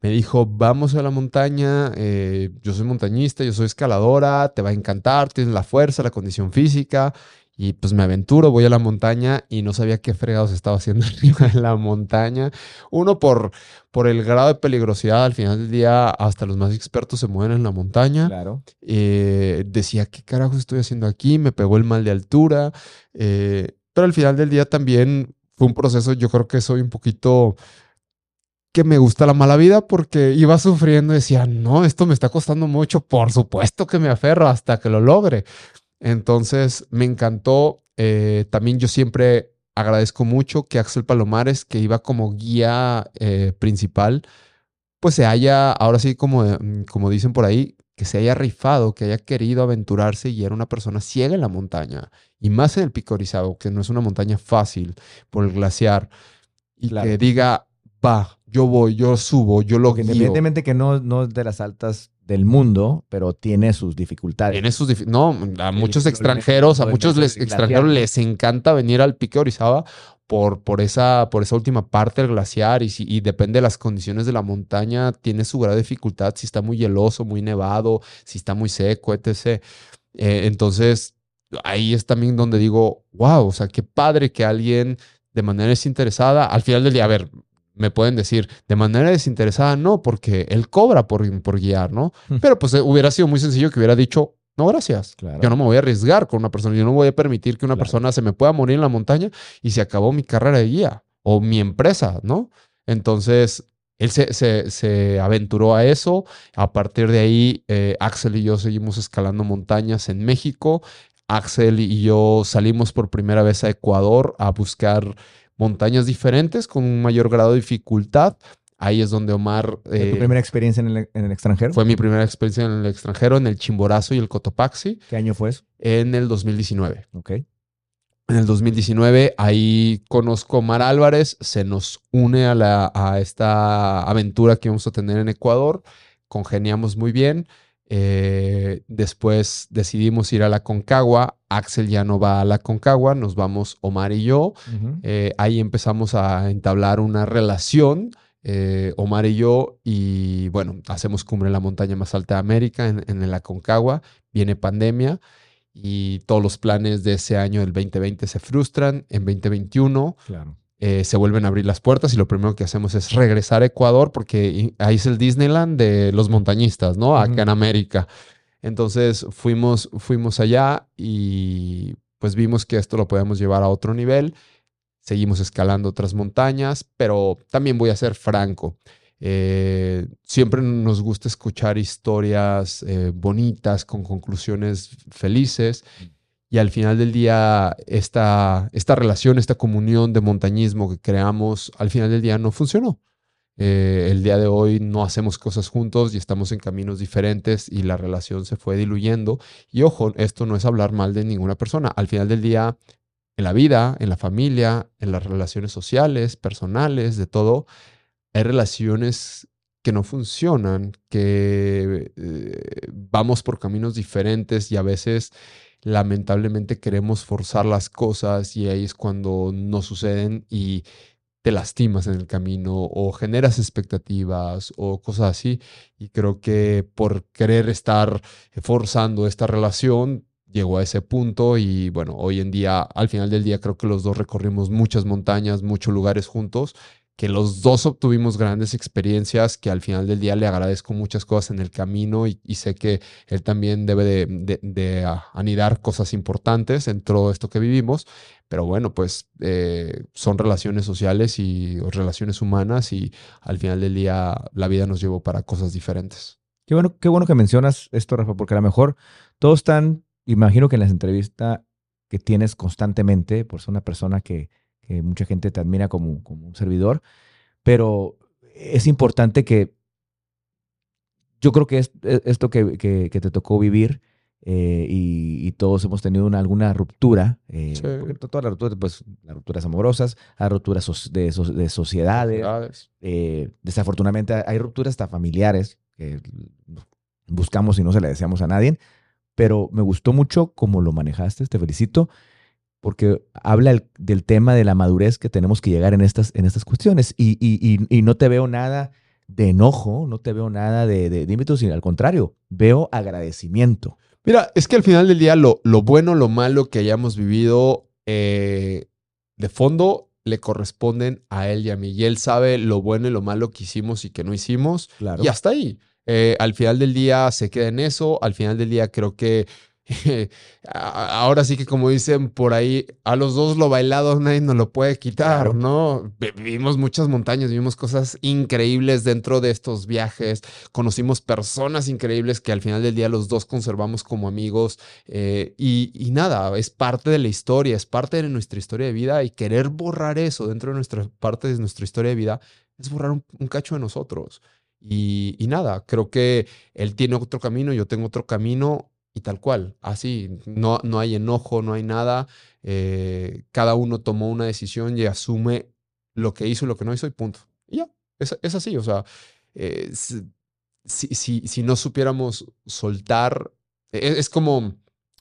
me dijo, vamos a la montaña, eh, yo soy montañista, yo soy escaladora, te va a encantar, tienes la fuerza, la condición física, y pues me aventuro, voy a la montaña y no sabía qué fregados estaba haciendo arriba de la montaña. Uno por, por el grado de peligrosidad, al final del día hasta los más expertos se mueven en la montaña. Claro. Eh, decía, ¿qué carajo estoy haciendo aquí? Me pegó el mal de altura. Eh, pero al final del día también fue un proceso, yo creo que soy un poquito que me gusta la mala vida porque iba sufriendo y decía, no, esto me está costando mucho, por supuesto que me aferro hasta que lo logre. Entonces me encantó. Eh, también yo siempre agradezco mucho que Axel Palomares, que iba como guía eh, principal, pues se haya, ahora sí como, mm, como dicen por ahí, que se haya rifado, que haya querido aventurarse y era una persona ciega en la montaña, y más en el Pico Orizaba, que no es una montaña fácil por el glaciar, y que diga, va, yo voy, yo subo, yo lo guío. Independientemente que no, no es de las altas del mundo, pero tiene sus dificultades. Tiene sus dificultades. No, a muchos extranjeros, a muchos extranjeros les encanta venir al Pique Orizaba por, por, esa, por esa última parte del glaciar y, si, y depende de las condiciones de la montaña, tiene su grado de dificultad, si está muy hieloso, muy nevado, si está muy seco, etc. Eh, entonces, ahí es también donde digo, wow, o sea, qué padre que alguien de manera desinteresada, al final del día, a ver, me pueden decir de manera desinteresada, no, porque él cobra por, por guiar, ¿no? Pero pues eh, hubiera sido muy sencillo que hubiera dicho, no, gracias. Yo no me voy a arriesgar con una persona. Yo no voy a permitir que una persona se me pueda morir en la montaña y se acabó mi carrera de guía o mi empresa, ¿no? Entonces, él se, se, aventuró a eso. A partir de ahí, eh, Axel y yo seguimos escalando montañas en México. Axel y yo salimos por primera vez a Ecuador a buscar montañas diferentes con un mayor grado de dificultad. Ahí es donde Omar... ¿Tu eh, primera experiencia en el, extranjero? Fue mi primera experiencia en el extranjero, en el Chimborazo y el Cotopaxi. ¿Qué año fue eso? En el 2019. Ok. En el 2019, ahí conozco a Omar Álvarez, se nos une a, la, a esta aventura que vamos a tener en Ecuador, congeniamos muy bien. Eh, después decidimos ir a la Concagua. Axel ya no va a la Concagua, nos vamos Omar y yo. Eh, ahí empezamos a entablar una relación, eh, Omar y yo, y bueno, hacemos cumbre en la montaña más alta de América, en, en la Concagua. Viene pandemia y todos los planes de ese año, del 2020, se frustran. En 2021 claro. Eh, se vuelven a abrir las puertas y lo primero que hacemos es regresar a Ecuador porque ahí es el Disneyland de los montañistas, ¿no? Acá en América. Entonces fuimos, fuimos allá y pues vimos que esto lo podemos llevar a otro nivel. Seguimos escalando otras montañas, pero también voy a ser franco. Eh, siempre nos gusta escuchar historias eh, bonitas con conclusiones felices. Y al final del día, esta, esta relación, esta comunión de montañismo que creamos, al final del día no funcionó. Eh, el día de hoy no hacemos cosas juntos y estamos en caminos diferentes y la relación se fue diluyendo. Y ojo, esto no es hablar mal de ninguna persona. Al final del día, en la vida, en la familia, en las relaciones sociales, personales, de todo, hay relaciones que no funcionan, que eh, vamos por caminos diferentes y a veces lamentablemente queremos forzar las cosas y ahí es cuando no suceden y te lastimas en el camino o generas expectativas o cosas así. Y creo que por querer estar forzando esta relación, llegó a ese punto y bueno, hoy en día, al final del día, creo que los dos recorrimos muchas montañas, muchos lugares juntos que los dos obtuvimos grandes experiencias, que al final del día le agradezco muchas cosas en el camino y, sé que él también debe de, anidar cosas importantes en todo esto que vivimos. Pero bueno, pues eh, son relaciones sociales y relaciones humanas y al final del día la vida nos llevó para cosas diferentes. Qué bueno, qué bueno que mencionas esto, Rafa, porque a lo mejor todos están, imagino que en las entrevistas que tienes constantemente, por ser una persona que que mucha gente te admira como, como un servidor, pero es importante que yo creo que es, e, esto que, que, te tocó vivir eh, y, todos hemos tenido una, alguna ruptura, eh, todas las rupturas, pues las rupturas amorosas, hay rupturas de, de, sociedades, eh, desafortunadamente hay rupturas hasta familiares que buscamos y no se le deseamos a nadie, pero me gustó mucho cómo lo manejaste, te felicito porque habla del tema de la madurez que tenemos que llegar en estas, en estas cuestiones. Y, y, y, no te veo nada de enojo, no te veo nada de, de, sino al contrario, veo agradecimiento. Mira, es que al final del día lo, lo bueno, lo malo que hayamos vivido eh, de fondo le corresponden a él y a mí. Y él sabe lo bueno y lo malo que hicimos y que no hicimos. Claro. Y hasta ahí. Eh, al final del día se queda en eso. Al final del día creo que ahora sí que como dicen por ahí, a los dos lo bailado nadie nos lo puede quitar, ¿no? Vivimos muchas montañas, vivimos cosas increíbles dentro de estos viajes, conocimos personas increíbles que al final del día los dos conservamos como amigos eh, y, nada, es parte de la historia, es parte de nuestra historia de vida y querer borrar eso dentro de nuestra parte de nuestra historia de vida es borrar un, cacho de nosotros. Y, y nada, creo que él tiene otro camino, yo tengo otro camino y tal cual, así, no, no hay enojo, no hay nada, eh, cada uno tomó una decisión y asume lo que hizo y lo que no hizo y punto. Y ya, es, es así, o sea, eh, si, si, si, no supiéramos soltar, e, es como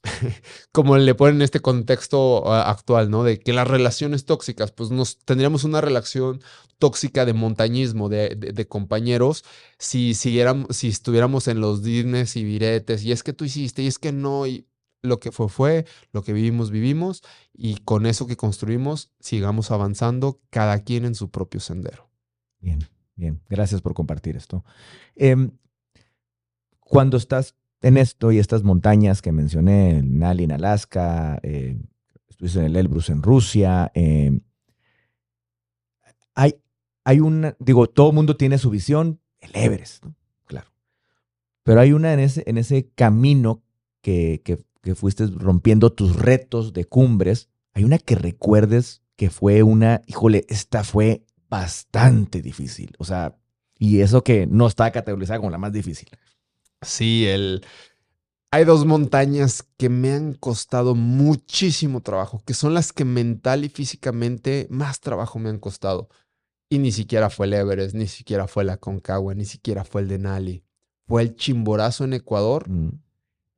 como le ponen en este contexto actual, ¿no? De que las relaciones tóxicas, pues nos tendríamos una relación tóxica de montañismo, de, compañeros, si siguiéramos, si estuviéramos en los dines y viretes, y es que tú hiciste, y es que no, y lo que fue, fue, lo que vivimos, vivimos, y con eso que construimos, sigamos avanzando, cada quien en su propio sendero. Bien, bien, gracias por compartir esto. Em, cuando estás en esto y estas montañas que mencioné, en Nali en Alaska, eh, estuviste en el Elbrus en Rusia, eh, hay, hay una, digo, todo el mundo tiene su visión, el Everest, claro. Pero hay una en ese, en ese camino que, que, que fuiste rompiendo tus retos de cumbres, hay una que recuerdes que fue una, híjole, esta fue bastante difícil. O sea, y eso que no está categorizada como la más difícil. Sí, el... Hay dos montañas que me han costado muchísimo trabajo, que son las que mental y físicamente más trabajo me han costado. Y ni siquiera fue el Everest, ni siquiera fue la Concagua, ni siquiera fue el Denali. Fue el Chimborazo en Ecuador. Mm.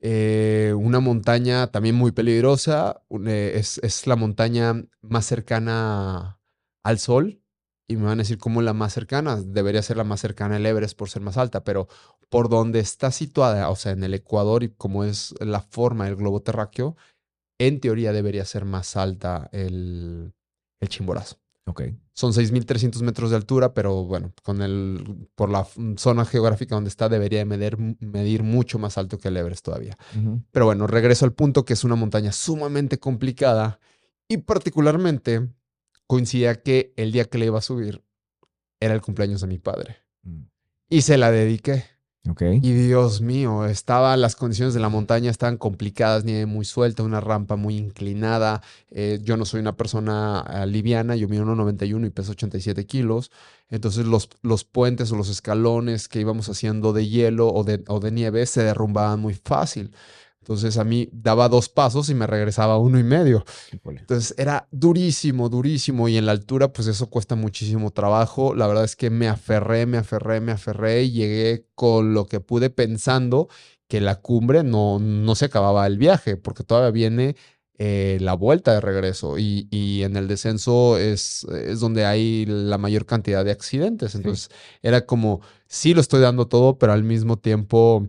Eh, una montaña también muy peligrosa. Eh, es, es, la montaña más cercana al sol y me van a decir cómo la más cercana, debería ser la más cercana al Everest por ser más alta, pero por donde está situada, o sea, en el Ecuador y como es la forma del globo terráqueo, en teoría debería ser más alta el, el Chimborazo. Ok. Son 6.300 metros de altura, pero bueno, con el, por la zona geográfica donde está, debería medir, medir mucho más alto que el Everest todavía. Pero bueno, regreso al punto que es una montaña sumamente complicada y particularmente coincidía que el día que le iba a subir era el cumpleaños de mi padre. Mm. Y se la dediqué. Okay. Y Dios mío, estaba, las condiciones de la montaña estaban complicadas, nieve muy suelta, una rampa muy inclinada. Eh, yo no soy una persona ah, liviana, yo mido 1,91 y peso 87 kilos. Entonces los, los puentes o los escalones que íbamos haciendo de hielo o de, o de nieve se derrumbaban muy fácil. Entonces a mí daba dos pasos y me regresaba uno y medio. Entonces era durísimo, durísimo. Y en la altura, pues eso cuesta muchísimo trabajo. La verdad es que me aferré, me aferré, me aferré y llegué con lo que pude pensando que la cumbre no, no se acababa el viaje, porque todavía viene eh, la vuelta de regreso y, y, en el descenso es, es donde hay la mayor cantidad de accidentes. Entonces era como, sí lo estoy dando todo, pero al mismo tiempo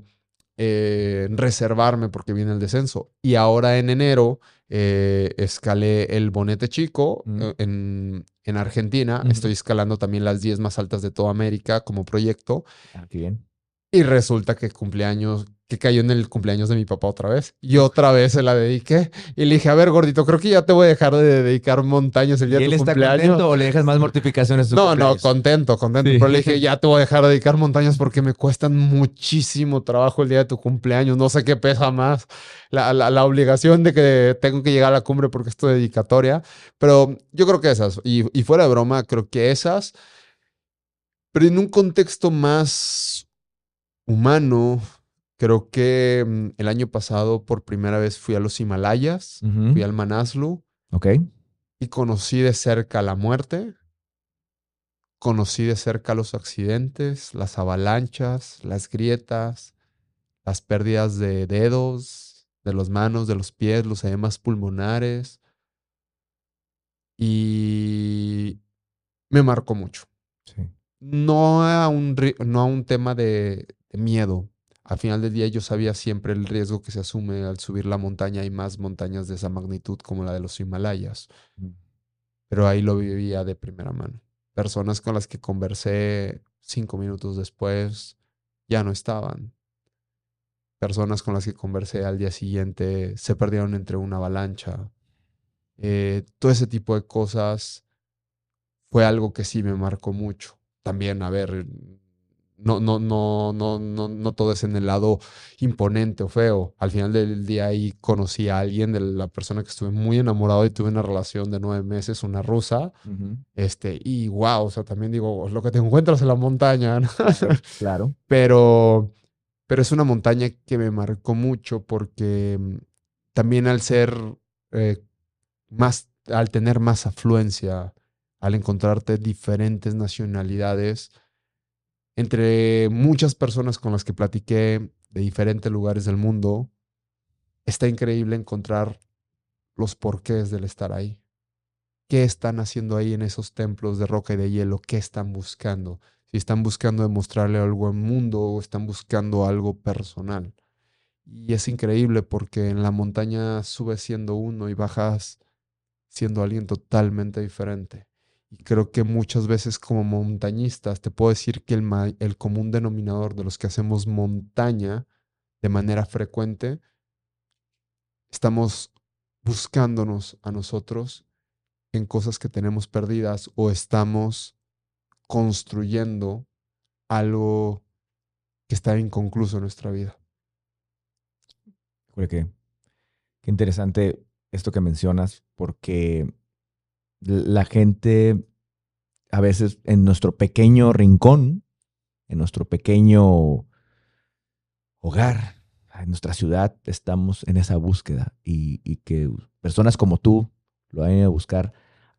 eh, reservarme porque viene el descenso. Y ahora en enero eh, escalé el Bonete Chico mm. eh, en, en, Argentina. Estoy escalando también las 10 más altas de toda América como proyecto. Ah, bien. Y resulta que cumpleaños, que cayó en el cumpleaños de mi papá otra vez. Y otra vez se la dediqué. Y le dije, a ver, gordito, creo que ya te voy a dejar de dedicar montañas el día de tu está contento o le dejas más mortificaciones? no, no, contento, contento. Pero le dije, ya te voy a dejar de dedicar montañas porque me cuestan muchísimo trabajo el día de tu cumpleaños. No sé qué pesa más. La, la, obligación de que tengo que llegar a la cumbre porque es tu dedicatoria. Pero yo creo que esas. Y, y fuera de broma, creo que esas. Pero en un contexto más humano. Creo que mm, el año pasado por primera vez fui a los Himalayas, fui al Manaslu. Ok. Y conocí de cerca la muerte. Conocí de cerca los accidentes, las avalanchas, las grietas, las pérdidas de dedos, de las manos, de los pies, los edemas pulmonares. Y me marcó mucho. Sí. No a un, no a un tema de, miedo Al final del día yo sabía siempre el riesgo que se asume al subir la montaña y más montañas de esa magnitud como la de los Himalayas. Pero ahí lo vivía de primera mano. Personas con las que conversé cinco minutos después ya no estaban. Personas con las que conversé al día siguiente se perdieron entre una avalancha. Eh, todo ese tipo de cosas fue algo que sí me marcó mucho. También, a ver, no, no, no, no, no, no todo es en el lado imponente o feo. Al final del día ahí conocí a alguien de la persona que estuve muy enamorado y tuve una relación de nueve meses, una rusa. Este, y wow, o sea, también digo, lo que te encuentras en la montaña. claro. Pero, pero es una montaña que me marcó mucho porque mm, también al ser eh, más, al tener más afluencia, al encontrarte diferentes nacionalidades, entre muchas personas con las que platiqué de diferentes lugares del mundo, está increíble encontrar los porqués del estar ahí. ¿Qué están haciendo ahí en esos templos de roca y de hielo? ¿Qué están buscando? Si están buscando demostrarle algo al mundo o están buscando algo personal. Y es increíble porque en la montaña subes siendo uno y bajas siendo alguien totalmente diferente. Y creo que muchas veces como montañistas te puedo decir que el, común denominador de los que hacemos montaña de manera frecuente, estamos buscándonos a nosotros en cosas que tenemos perdidas o estamos construyendo algo que está inconcluso en nuestra vida. Qué, qué interesante esto que mencionas, porque la gente a veces en nuestro pequeño rincón, en nuestro pequeño hogar, en nuestra ciudad, estamos en esa búsqueda y, que personas como tú lo vayan a buscar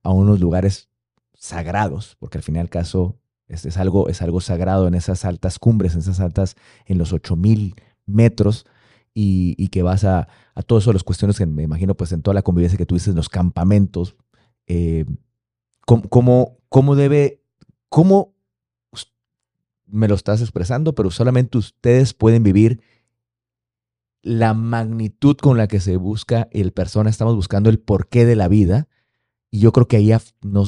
a unos lugares sagrados, porque al fin y al caso es, algo, es algo sagrado en esas altas cumbres, en esas altas, en los 8000 metros, y, que vas a, a todo eso, las cuestiones que me imagino, pues en toda la convivencia que tuviste en los campamentos, eh, ¿cómo, debe, cómo me lo estás expresando, pero solamente ustedes pueden vivir la magnitud con la que se busca el persona, estamos buscando el porqué de la vida. Y yo creo que ahí,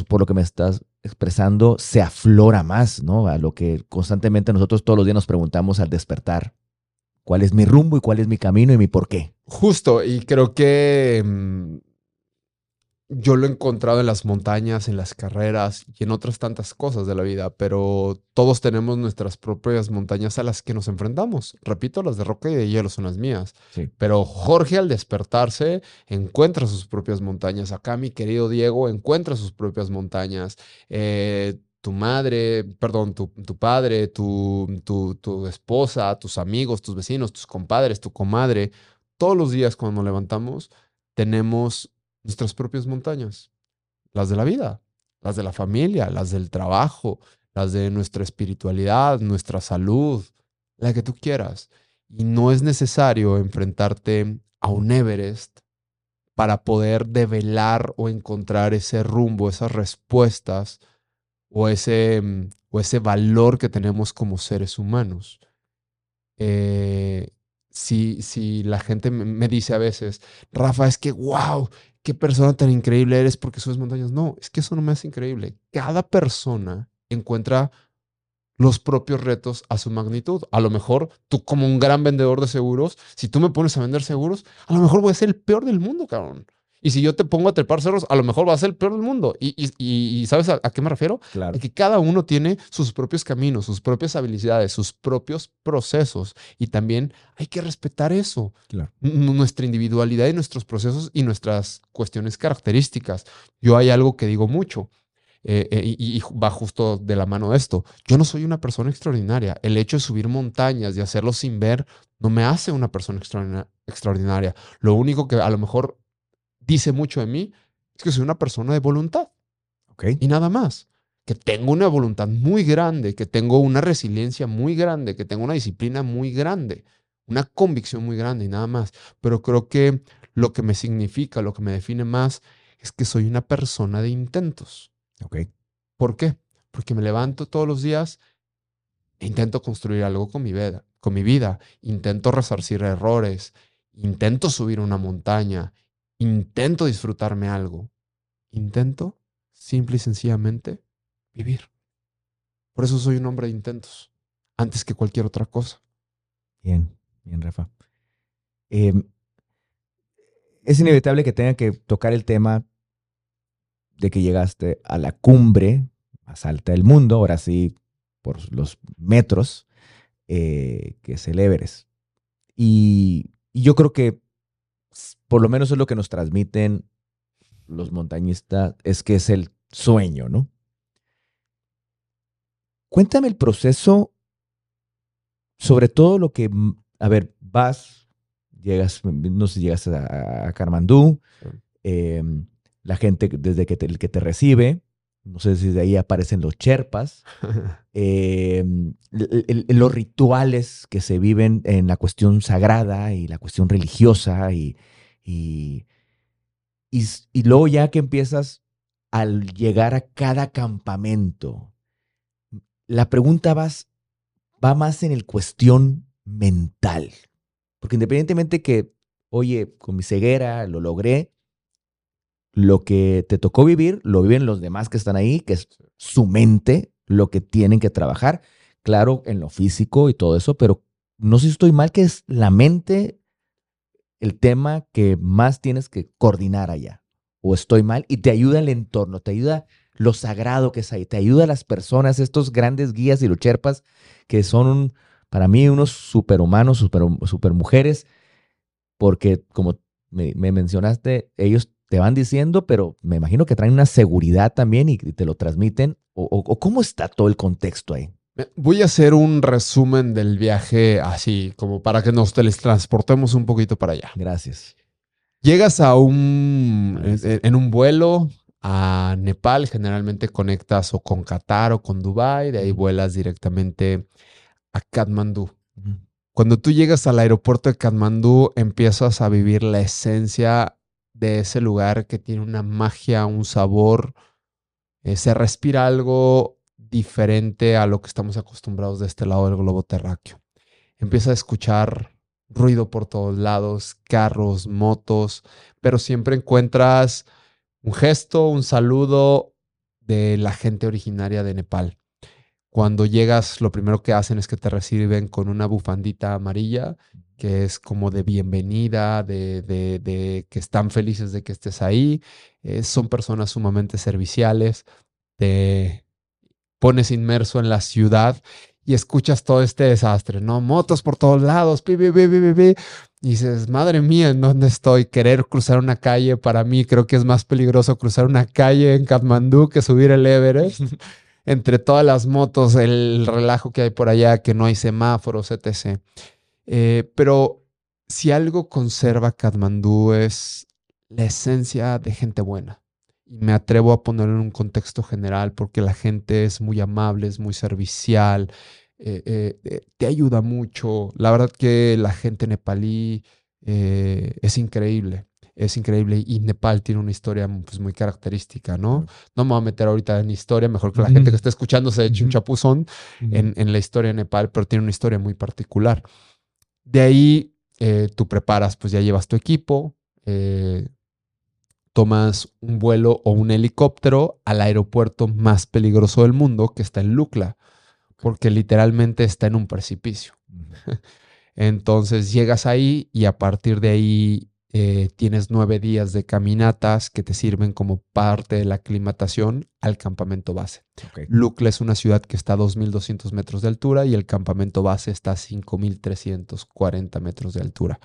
por lo que me estás expresando, se aflora más, ¿no? A lo que constantemente nosotros todos los días nos preguntamos al despertar. ¿Cuál es mi rumbo y cuál es mi camino y mi porqué? Justo, y creo que mm, yo lo he encontrado en las montañas, en las carreras y en otras tantas cosas de la vida, pero todos tenemos nuestras propias montañas a las que nos enfrentamos. Repito, las de roca y de hielo son las mías. Pero Jorge al despertarse encuentra sus propias montañas. Acá mi querido Diego encuentra sus propias montañas. Eh, tu madre, perdón, tu, tu padre, tu, tu, tu esposa, tus amigos, tus vecinos, tus compadres, tu comadre, todos los días cuando nos levantamos tenemos nuestras propias montañas, las de la vida, las de la familia, las del trabajo, las de nuestra espiritualidad, nuestra salud, la que tú quieras. Y no es necesario enfrentarte a un Everest para poder develar o encontrar ese rumbo, esas respuestas o ese, mm, o ese valor que tenemos como seres humanos. Eh, si, si la gente me dice a veces, Rafa, es que, wow, qué persona tan increíble eres porque subes montañas. No, es que eso no me hace increíble. Cada persona encuentra los propios retos a su magnitud. A lo mejor tú como un gran vendedor de seguros, si tú me pones a vender seguros, a lo mejor voy a ser el peor del mundo, cabrón. Y si yo te pongo a trepar cerros, a lo mejor va a ser el peor del mundo. ¿Y, sabes a, qué me refiero? Claro. que cada uno tiene sus propios caminos, sus propias habilidades, sus propios procesos. Y también hay que respetar eso. Claro. Nuestra individualidad y nuestros procesos y nuestras cuestiones características. Yo hay algo que digo mucho. Eh, eh, y, y, va justo de la mano de esto. Yo no soy una persona extraordinaria. El hecho de subir montañas y hacerlo sin ver no me hace una persona extraordinaria. Lo único que a lo mejor dice mucho de mí es que soy una persona de voluntad. Okay. Y nada más. Que tengo una voluntad muy grande, que tengo una resiliencia muy grande, que tengo una disciplina muy grande, una convicción muy grande y nada más. Pero creo que lo que me significa, lo que me define más, es que soy una persona de intentos. Okay. ¿Por qué? Porque me levanto todos los días e intento construir algo con mi vida, con mi vida. Intento resarcir errores, intento subir una montaña, intento disfrutarme algo. Intento, simple y sencillamente, vivir. Por eso soy un hombre de intentos, antes que cualquier otra cosa. Bien, bien, Rafa. Em, es inevitable que tenga que tocar el tema de que llegaste a la cumbre más alta del mundo, ahora sí, por los metros, eh, que es el Everest. Y, yo creo que por lo menos es lo que nos transmiten los montañistas, es que es el sueño, ¿no? Cuéntame el proceso, sobre todo lo que, a ver, vas, llegas, no sé si llegas a, a Karmandú, em, la gente desde que el que te recibe, no sé si de ahí aparecen los cherpas, em, los rituales que se viven en la cuestión sagrada y la cuestión religiosa y, y, y, luego ya que empiezas al llegar a cada campamento, la pregunta va más en el cuestión mental, porque independientemente que, oye, con mi ceguera lo logré, lo que te tocó vivir, lo viven los demás que están ahí, que es su mente, lo que tienen que trabajar. Claro, en lo físico y todo eso, pero no sé si estoy mal, que es la mente el tema que más tienes que coordinar allá. O estoy mal y te ayuda el entorno, te ayuda lo sagrado que es ahí, te ayuda a las personas, estos grandes guías y lucherpas que son para mí unos superhumanos, super, super mujeres, porque como me, me mencionaste, ellos te van diciendo, pero me imagino que traen una seguridad también y te lo transmiten. ¿O, cómo está todo el contexto ahí? Voy a hacer un resumen del viaje así, como para que nos teletransportemos un poquito para allá. Gracias. Llegas a un, en, un vuelo a Nepal, generalmente conectas o con Qatar o con Dubai, de ahí vuelas directamente a Kathmandú. Cuando tú llegas al aeropuerto de Kathmandú, empiezas a vivir la esencia de ese lugar que tiene una magia, un sabor, eh, se respira algo diferente a lo que estamos acostumbrados de este lado del globo terráqueo. Empieza a escuchar ruido por todos lados, carros, motos, pero siempre encuentras un gesto, un saludo de la gente originaria de Nepal. Cuando llegas, lo primero que hacen es que te reciben con una bufandita amarilla que es como de bienvenida, de, que están felices de que estés ahí. Eh, son personas sumamente serviciales. Pones inmerso en la ciudad y escuchas todo este desastre, ¿no? Motos por todos lados, pi, pi, pi, pi, Y dices, madre mía, ¿en dónde estoy? Querer cruzar una calle, para mí creo que es más peligroso cruzar una calle en Kathmandú que subir el Everest. Entre todas las motos, el relajo que hay por allá, que no hay semáforos, etc. Eh, pero si algo conserva Katmandú es la esencia de gente buena. Y me atrevo a ponerlo en un contexto general porque la gente es muy amable, es muy servicial, eh, eh, te ayuda mucho. La verdad que la gente nepalí es increíble es increíble y Nepal tiene una historia pues, muy característica, ¿no? No me voy a meter ahorita en historia, mejor que la gente que está escuchando se eche un chapuzón en, en, la historia de Nepal, pero tiene una historia muy particular. De ahí eh, tú preparas, pues ya llevas tu equipo, eh, tomas un vuelo o un helicóptero al aeropuerto más peligroso del mundo, que está en Lukla, porque literalmente está en un precipicio. Entonces llegas ahí y a partir de ahí eh, tienes nueve días de caminatas que te sirven como parte de la aclimatación al campamento base. Okay. es una ciudad que está a 2.200 metros de altura y el campamento base está a 5.340 metros de altura.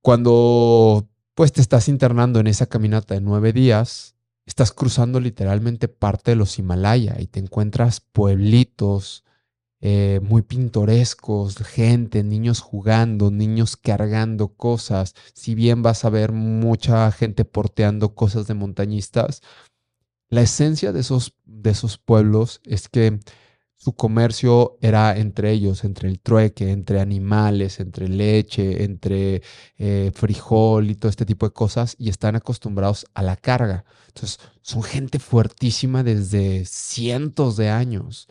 Cuando pues te estás internando en esa caminata de nueve días, estás cruzando literalmente parte de los Himalaya y te encuentras pueblitos, eh, muy pintorescos, gente, niños jugando, niños cargando cosas. Si bien vas a ver mucha gente porteando cosas de montañistas, la esencia de esos, de esos pueblos es que su comercio era entre ellos, entre el trueque, entre animales, entre leche, entre eh, frijol y todo este tipo de cosas, y están acostumbrados a la carga. Entonces, son gente fuertísima desde cientos de años.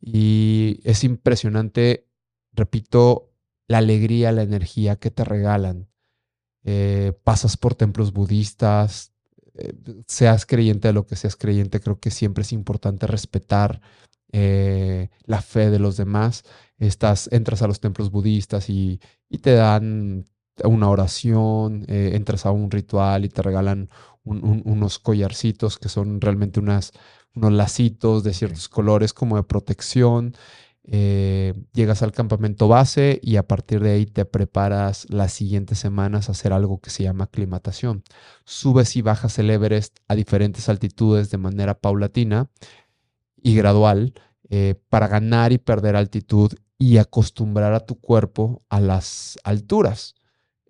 Y es impresionante repito, la alegría, la energía que te regalan. Eh, pasas por templos budistas, eh, seas creyente de lo que seas creyente, creo que siempre es importante respetar eh, la fe de los demás. Estás, entras a los templos budistas y, te dan una oración, entras a un ritual y te regalan unos collarcitos que son realmente unas, unos lacitos de ciertos colores como de protección. Eh, llegas al campamento base y a partir de ahí te preparas las siguientes semanas a hacer algo que se llama aclimatación. Subes y bajas el Everest a diferentes altitudes de manera paulatina y gradual eh, para ganar y perder altitud y acostumbrar a tu cuerpo a las alturas.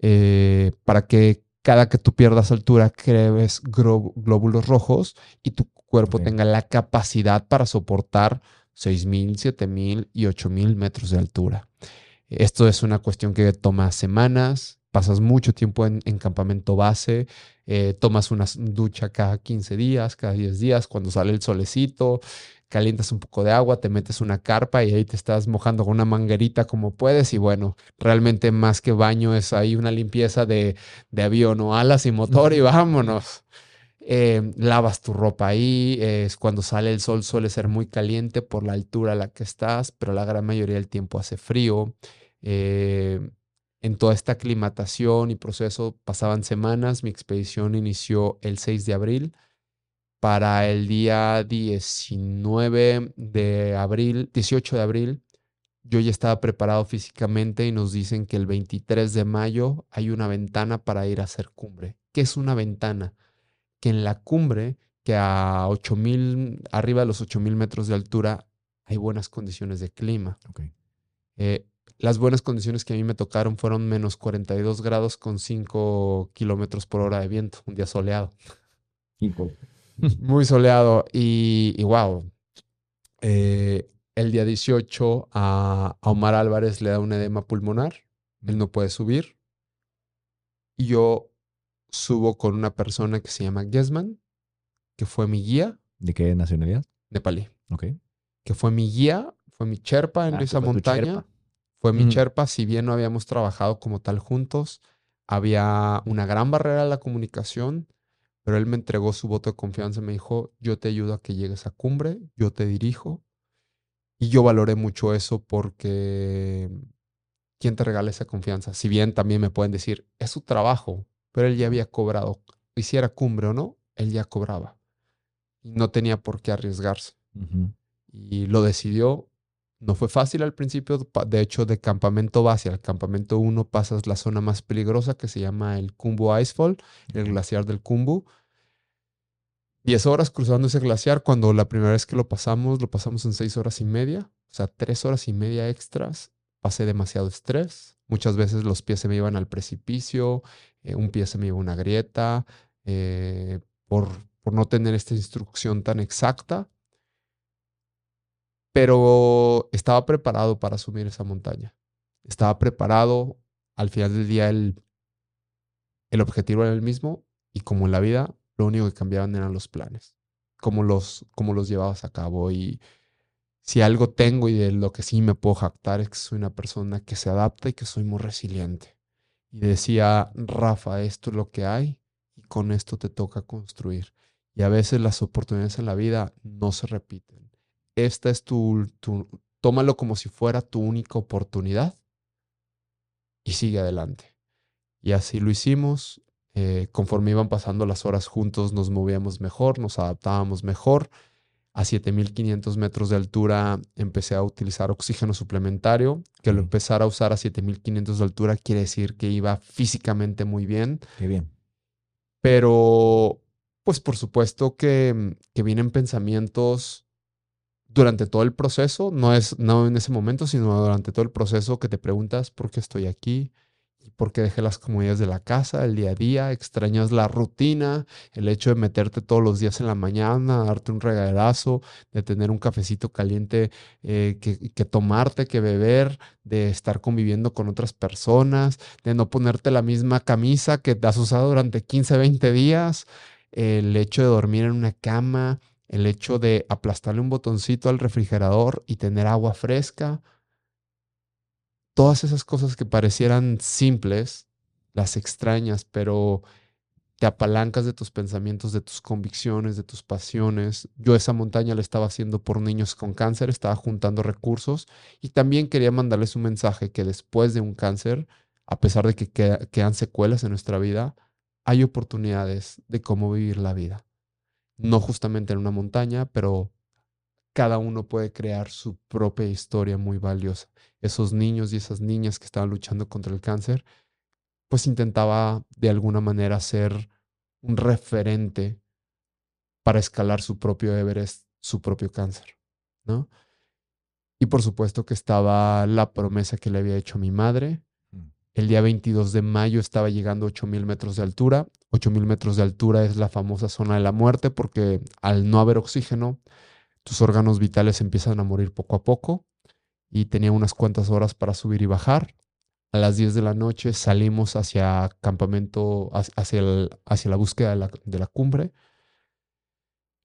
Eh, para que cada que tú pierdas altura crees glóbulos rojos y tu cuerpo tenga la capacidad para soportar 6.000, 7.000 y 8.000 metros de altura. Esto es una cuestión que toma semanas, pasas mucho tiempo en, campamento base, eh, tomas una ducha cada 15 días, cada 10 días, cuando sale el solecito, calientas un poco de agua, te metes una carpa y ahí te estás mojando con una manguerita como puedes y bueno, realmente más que baño es ahí una limpieza de, de avión o alas y motor y vámonos. Eh, lavas tu ropa ahí, es cuando sale el sol suele ser muy caliente por la altura a la que estás, pero la gran mayoría del tiempo hace frío. Eh, en toda esta aclimatación y proceso pasaban semanas, mi expedición inició el 6 de abril. Para el día 19 de abril, 18 de abril, yo ya estaba preparado físicamente y nos dicen que el 23 de mayo hay una ventana para ir a hacer cumbre. ¿Qué es una ventana? que en la cumbre, que a 8000, arriba de los 8000 metros de altura, hay buenas condiciones de clima. Eh, las buenas condiciones que a mí me tocaron fueron menos 42 grados con 5 kilómetros por hora de viento, un día soleado. Muy soleado. Y, wow. Eh, el día 18 a, a, Omar Álvarez le da un edema pulmonar. Él no puede subir. Y yo subo con una persona que se llama Gesman, que fue mi guía. ¿De qué nacionalidad? Nepalí. Ok. Que fue mi guía, fue mi cherpa en ah, esa montaña. Fue mi cherpa, si bien no habíamos trabajado como tal juntos, había una gran barrera a la comunicación, pero él me entregó su voto de confianza, me dijo, yo te ayudo a que llegues a cumbre, yo te dirijo. Y yo valoré mucho eso porque ¿quién te regala esa confianza? Si bien también me pueden decir, es su trabajo, pero él ya había cobrado. Hiciera cumbre o no, él ya cobraba. Y no tenía por qué arriesgarse. Y lo decidió. No fue fácil al principio. De hecho, de campamento base al campamento 1 pasas la zona más peligrosa que se llama el Kumbu Icefall, el glaciar del Kumbu. Diez horas cruzando ese glaciar. Cuando la primera vez que lo pasamos, lo pasamos en seis horas y media. O sea, tres horas y media extras. Pasé demasiado estrés. Muchas veces los pies se me iban al precipicio. Eh, un pie se me iba una grieta, eh, por, por no tener esta instrucción tan exacta, pero estaba preparado para asumir esa montaña. Estaba preparado, al final del día el, el objetivo era el mismo y como en la vida, lo único que cambiaban eran los planes, cómo los, cómo los llevabas a cabo. Y si algo tengo y de lo que sí me puedo jactar es que soy una persona que se adapta y que soy muy resiliente y decía, Rafa, esto es lo que hay y con esto te toca construir. Y a veces las oportunidades en la vida no se repiten. Esta es tu, tómalo como si fuera tu única oportunidad y sigue adelante. Y así lo hicimos. Eh, conforme iban pasando las horas juntos, nos movíamos mejor, nos adaptábamos mejor a 7500 metros de altura empecé a utilizar oxígeno suplementario. Que lo empezara a usar a 7500 de altura quiere decir que iba físicamente muy bien. Qué bien. Pero, pues por supuesto que, que vienen pensamientos durante todo el proceso, no es no en ese momento, sino durante todo el proceso que te preguntas por qué estoy aquí, porque dejé las comodidades de la casa, el día a día, extrañas la rutina, el hecho de meterte todos los días en la mañana, darte un regalazo, de tener un cafecito caliente eh, que, tomarte, que beber, de estar conviviendo con otras personas, de no ponerte la misma camisa que te has usado durante 15, 20 días, el hecho de dormir en una cama, el hecho de aplastarle un botoncito al refrigerador y tener agua fresca todas esas cosas que parecieran simples, las extrañas, pero te apalancas de tus pensamientos, de tus convicciones, de tus pasiones. Yo esa montaña la estaba haciendo por niños con cáncer, estaba juntando recursos y también quería mandarles un mensaje que después de un cáncer, a pesar de que quedan secuelas en nuestra vida, hay oportunidades de cómo vivir la vida. No justamente en una montaña, pero cada uno puede crear su propia historia muy valiosa. Esos niños y esas niñas que estaban luchando contra el cáncer pues intentaba de alguna manera ser un referente para escalar su propio Everest, su propio cáncer, ¿no? Y por supuesto que estaba la promesa que le había hecho a mi madre. Mm. El día 22 de mayo estaba llegando a 8.000 metros de altura. 8.000 metros de altura es la famosa zona de la muerte porque al no haber oxígeno, tus órganos vitales empiezan a morir poco a poco. Y tenía unas cuantas horas para subir y bajar. A las 10 de la noche salimos hacia campamento, hacia, hacia la búsqueda de la, cumbre.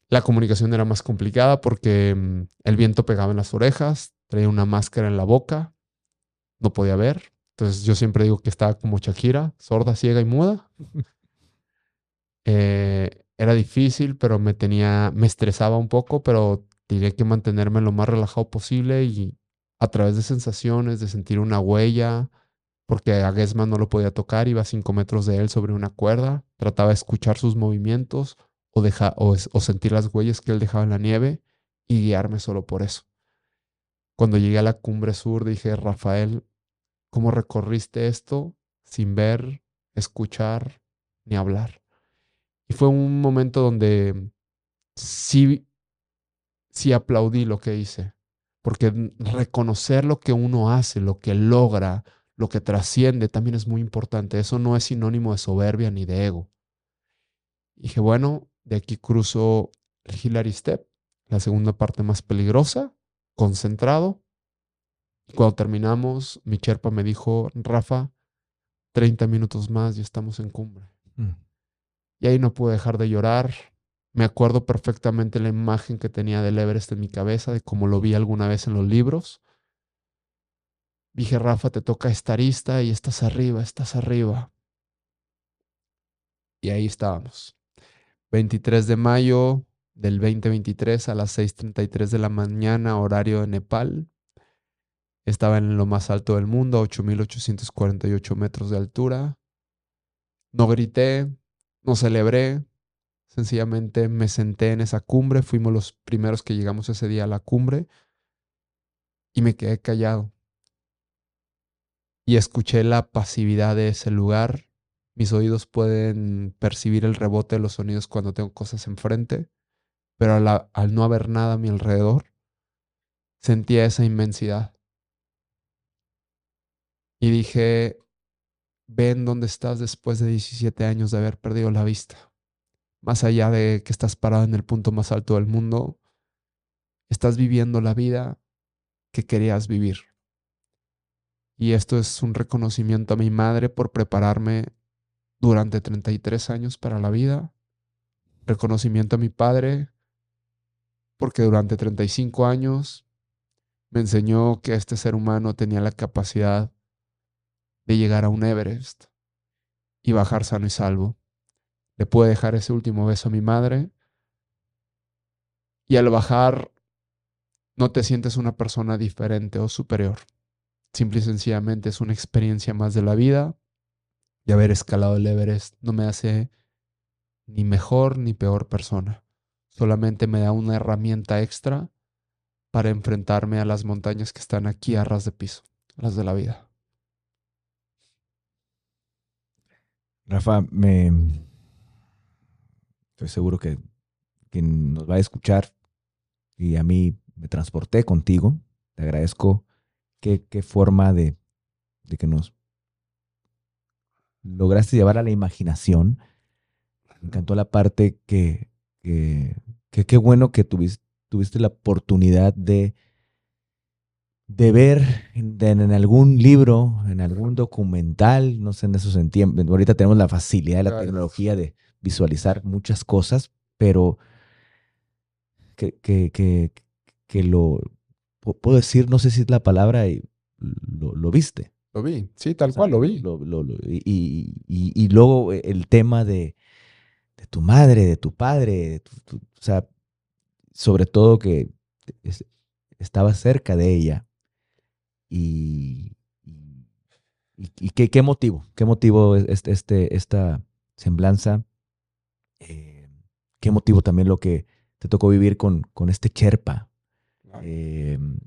La comunicación era más complicada porque mm, el viento pegaba en las orejas, traía una máscara en la boca, no podía ver. Entonces yo siempre digo que estaba como Shakira, sorda, ciega y muda. Eh, era difícil, pero me tenía, me estresaba un poco, pero tenía que mantenerme lo más relajado posible y a través de sensaciones, de sentir una huella, porque a Gesman no lo podía tocar, iba a cinco metros de él sobre una cuerda, trataba de escuchar sus movimientos o, o, sentir las huellas que él dejaba en la nieve y guiarme solo por eso. Cuando llegué a la cumbre sur dije, Rafael, ¿cómo recorriste esto sin ver, escuchar ni hablar? Y fue un momento donde sí, sí aplaudí lo que hice, porque reconocer lo que uno hace, lo que logra, lo que trasciende también es muy importante. Eso no es sinónimo de soberbia ni de ego. dije, bueno, de aquí cruzo el Hillary Step, la segunda parte más peligrosa, concentrado. Cuando terminamos, mi cherpa me dijo, Rafa, 30 minutos más y estamos en cumbre. Mm. Y ahí no pude dejar de llorar. Me acuerdo perfectamente la imagen que tenía del Everest en mi cabeza, de cómo lo vi alguna vez en los libros. Dije, Rafa, te toca estarista y estás arriba, estás arriba. Y ahí estábamos. 23 de mayo del 2023 a las 6.33 de la mañana, horario de Nepal. Estaba en lo más alto del mundo, a 8.848 metros de altura. No grité, no celebré, sencillamente me senté en esa cumbre. Fuimos los primeros que llegamos ese día a la cumbre y me quedé callado y escuché la pasividad de ese lugar. Mis oídos pueden percibir el rebote de los sonidos cuando tengo cosas enfrente, pero al, no haber nada a mi alrededor, sentía esa inmensidad. Y dije, ven dónde estás después de 17 años de haber perdido la vista. Más allá de que estás parado en el punto más alto del mundo, estás viviendo la vida que querías vivir. Y esto es un reconocimiento a mi madre por prepararme durante 33 años para la vida. Reconocimiento a mi padre porque durante 35 años me enseñó que este ser humano tenía la capacidad de llegar a un Everest y bajar sano y salvo. Le pude dejar ese último beso a mi madre y al bajar no te sientes una persona diferente o superior. Simple y sencillamente es una experiencia más de la vida. Y haber escalado el Everest no me hace ni mejor ni peor persona. Solamente me da una herramienta extra para enfrentarme a las montañas que están aquí a ras de piso, las de la vida. Rafa, me estoy seguro que quien nos va a escuchar y a mí me transporté contigo. Te agradezco qué, forma de, que nos lograste llevar a la imaginación. Me encantó la parte que, qué bueno que tuviste la oportunidad de, de ver en, algún libro, en algún documental, no sé, en esos tiempos. Ahorita tenemos la facilidad de la tecnología de visualizar muchas cosas, pero que, que, que, que lo, puedo decir, no sé si es la palabra, lo, viste. Lo vi, sí, tal cual, lo vi. y, luego el tema de, tu madre, de tu padre, o sea, sobre todo que estaba cerca de ella. Y, y, qué, motivo, qué motivo este, este, esta semblanza, eh, qué motivo también lo que te tocó vivir con, con este Cherpa. Em,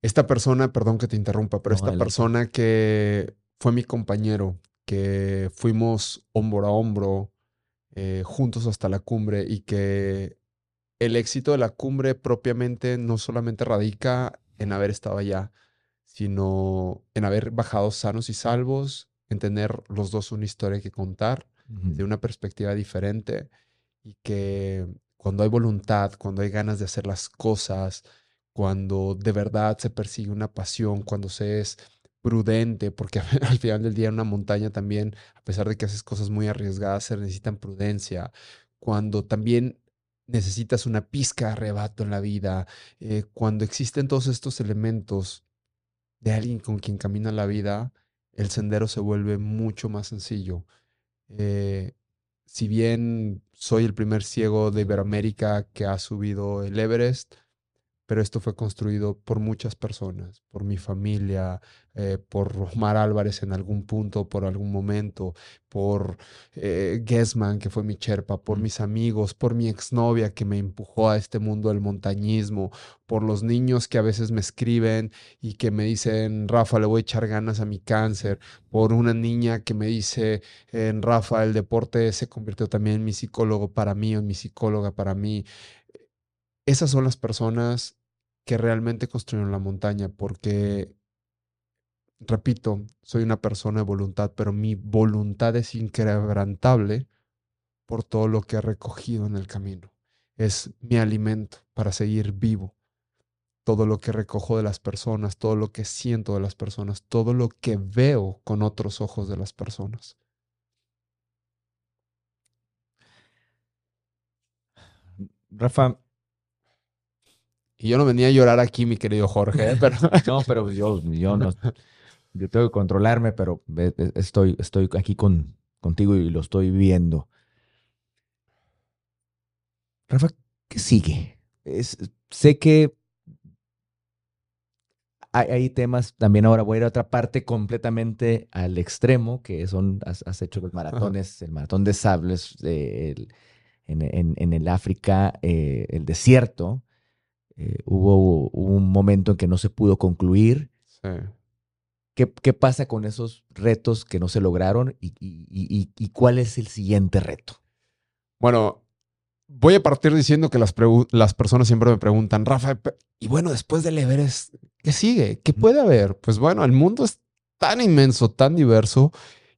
esta persona, perdón que te interrumpa, pero esta persona que fue mi compañero, que fuimos hombro a hombro, eh, juntos hasta la cumbre y que el éxito de la cumbre propiamente no solamente radica en haber estado allá, sino en haber bajado sanos y salvos, en tener los dos una historia que contar de una perspectiva diferente y que cuando hay voluntad, cuando hay ganas de hacer las cosas, cuando de verdad se persigue una pasión, cuando se es prudente, porque al final del día en una montaña también, a pesar de que haces cosas muy arriesgadas, se necesitan prudencia, cuando también necesitas una pizca de arrebato en la vida, eh, cuando existen todos estos elementos de alguien con quien camina la vida, el sendero se vuelve mucho más sencillo. Eh, si bien soy el primer ciego de Iberoamérica que ha subido el Everest, pero esto fue construido por muchas personas, por mi familia, eh, por Omar Álvarez en algún punto, por algún momento, por eh, Guessman, que fue mi cherpa, por mis amigos, por mi exnovia que me empujó a este mundo del montañismo, por los niños que a veces me escriben y que me dicen, Rafa, le voy a echar ganas a mi cáncer, por una niña que me dice, en Rafa, el deporte se convirtió también en mi psicólogo para mí, en mi psicóloga para mí esas son las personas que realmente construyeron la montaña, porque, repito, soy una persona de voluntad, pero mi voluntad es inquebrantable por todo lo que he recogido en el camino. Es mi alimento para seguir vivo. Todo lo que recojo de las personas, todo lo que siento de las personas, todo lo que veo con otros ojos de las personas. Rafa, y yo no venía a llorar aquí, mi querido Jorge, ¿eh? pero... no, pero yo, yo no... Yo tengo que controlarme, pero estoy, estoy aquí con, contigo y lo estoy viendo. Rafa, ¿qué sigue? sé que hay, temas, también ahora voy a ir a otra parte completamente al extremo, que son, has, hecho los maratones, el maratón de sables en, el África, eh, el desierto, eh, hubo, un momento en que no se pudo concluir. ¿Qué, pasa con esos retos que no se lograron y, cuál es el siguiente reto? Bueno, voy a partir diciendo que las, las personas siempre me preguntan, Rafa, y bueno, después del Everest, ¿qué sigue? ¿Qué puede haber? Pues bueno, el mundo es tan inmenso, tan diverso,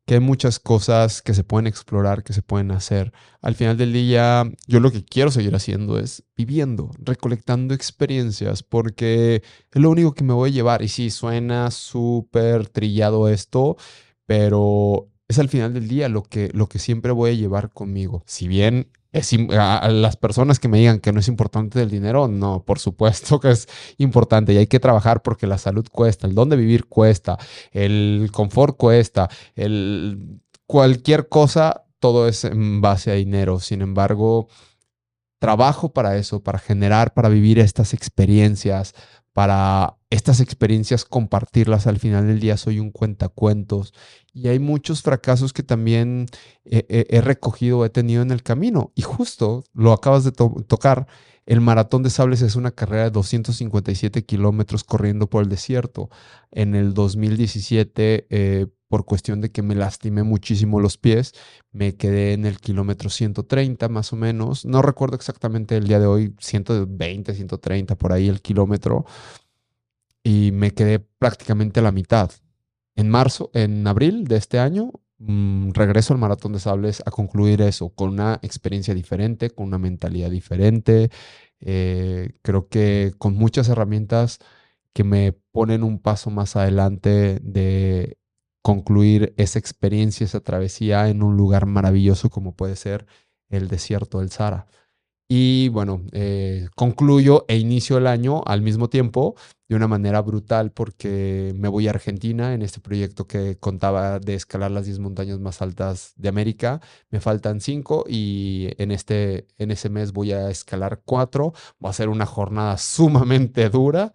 que hay muchas cosas que se pueden explorar, que se pueden hacer. Al final del día, yo lo que quiero seguir haciendo es viviendo, recolectando experiencias, porque es lo único que me voy a llevar. Y sí, suena súper trillado esto, pero es al final del día lo que, lo que siempre voy a llevar conmigo. Si bien es, a las personas que me digan que no es importante el dinero, no, por supuesto que es importante y hay que trabajar porque la salud cuesta, el dónde vivir cuesta, el confort cuesta, el cualquier cosa, todo es en base a dinero. Sin embargo, trabajo para eso, para generar, para vivir estas experiencias, para estas experiencias compartirlas al final del día. Soy un cuentacuentos y hay muchos fracasos que también he, recogido, he tenido en el camino. Y justo lo acabas de tocar. El maratón de sables es una carrera de 257 kilómetros corriendo por el desierto. En el 2017, eh, por cuestión de que me lastimé muchísimo los pies, me quedé en el kilómetro 130 más o menos. No recuerdo exactamente el día de hoy, 120, 130 por ahí el kilómetro. Y me quedé prácticamente a la mitad. En marzo, en abril de este año, mm, regreso al Maratón de Sables a concluir eso, con una experiencia diferente, con una mentalidad diferente. Eh, creo que con muchas herramientas que me ponen un paso más adelante de concluir esa experiencia, esa travesía en un lugar maravilloso como puede ser el desierto del Sahara. Y bueno, eh, concluyo e inicio el año al mismo tiempo de una manera brutal porque me voy a Argentina en este proyecto que contaba de escalar las 10 montañas más altas de América. Me faltan 5 y en, este, en ese mes voy a escalar 4. Va a ser una jornada sumamente dura.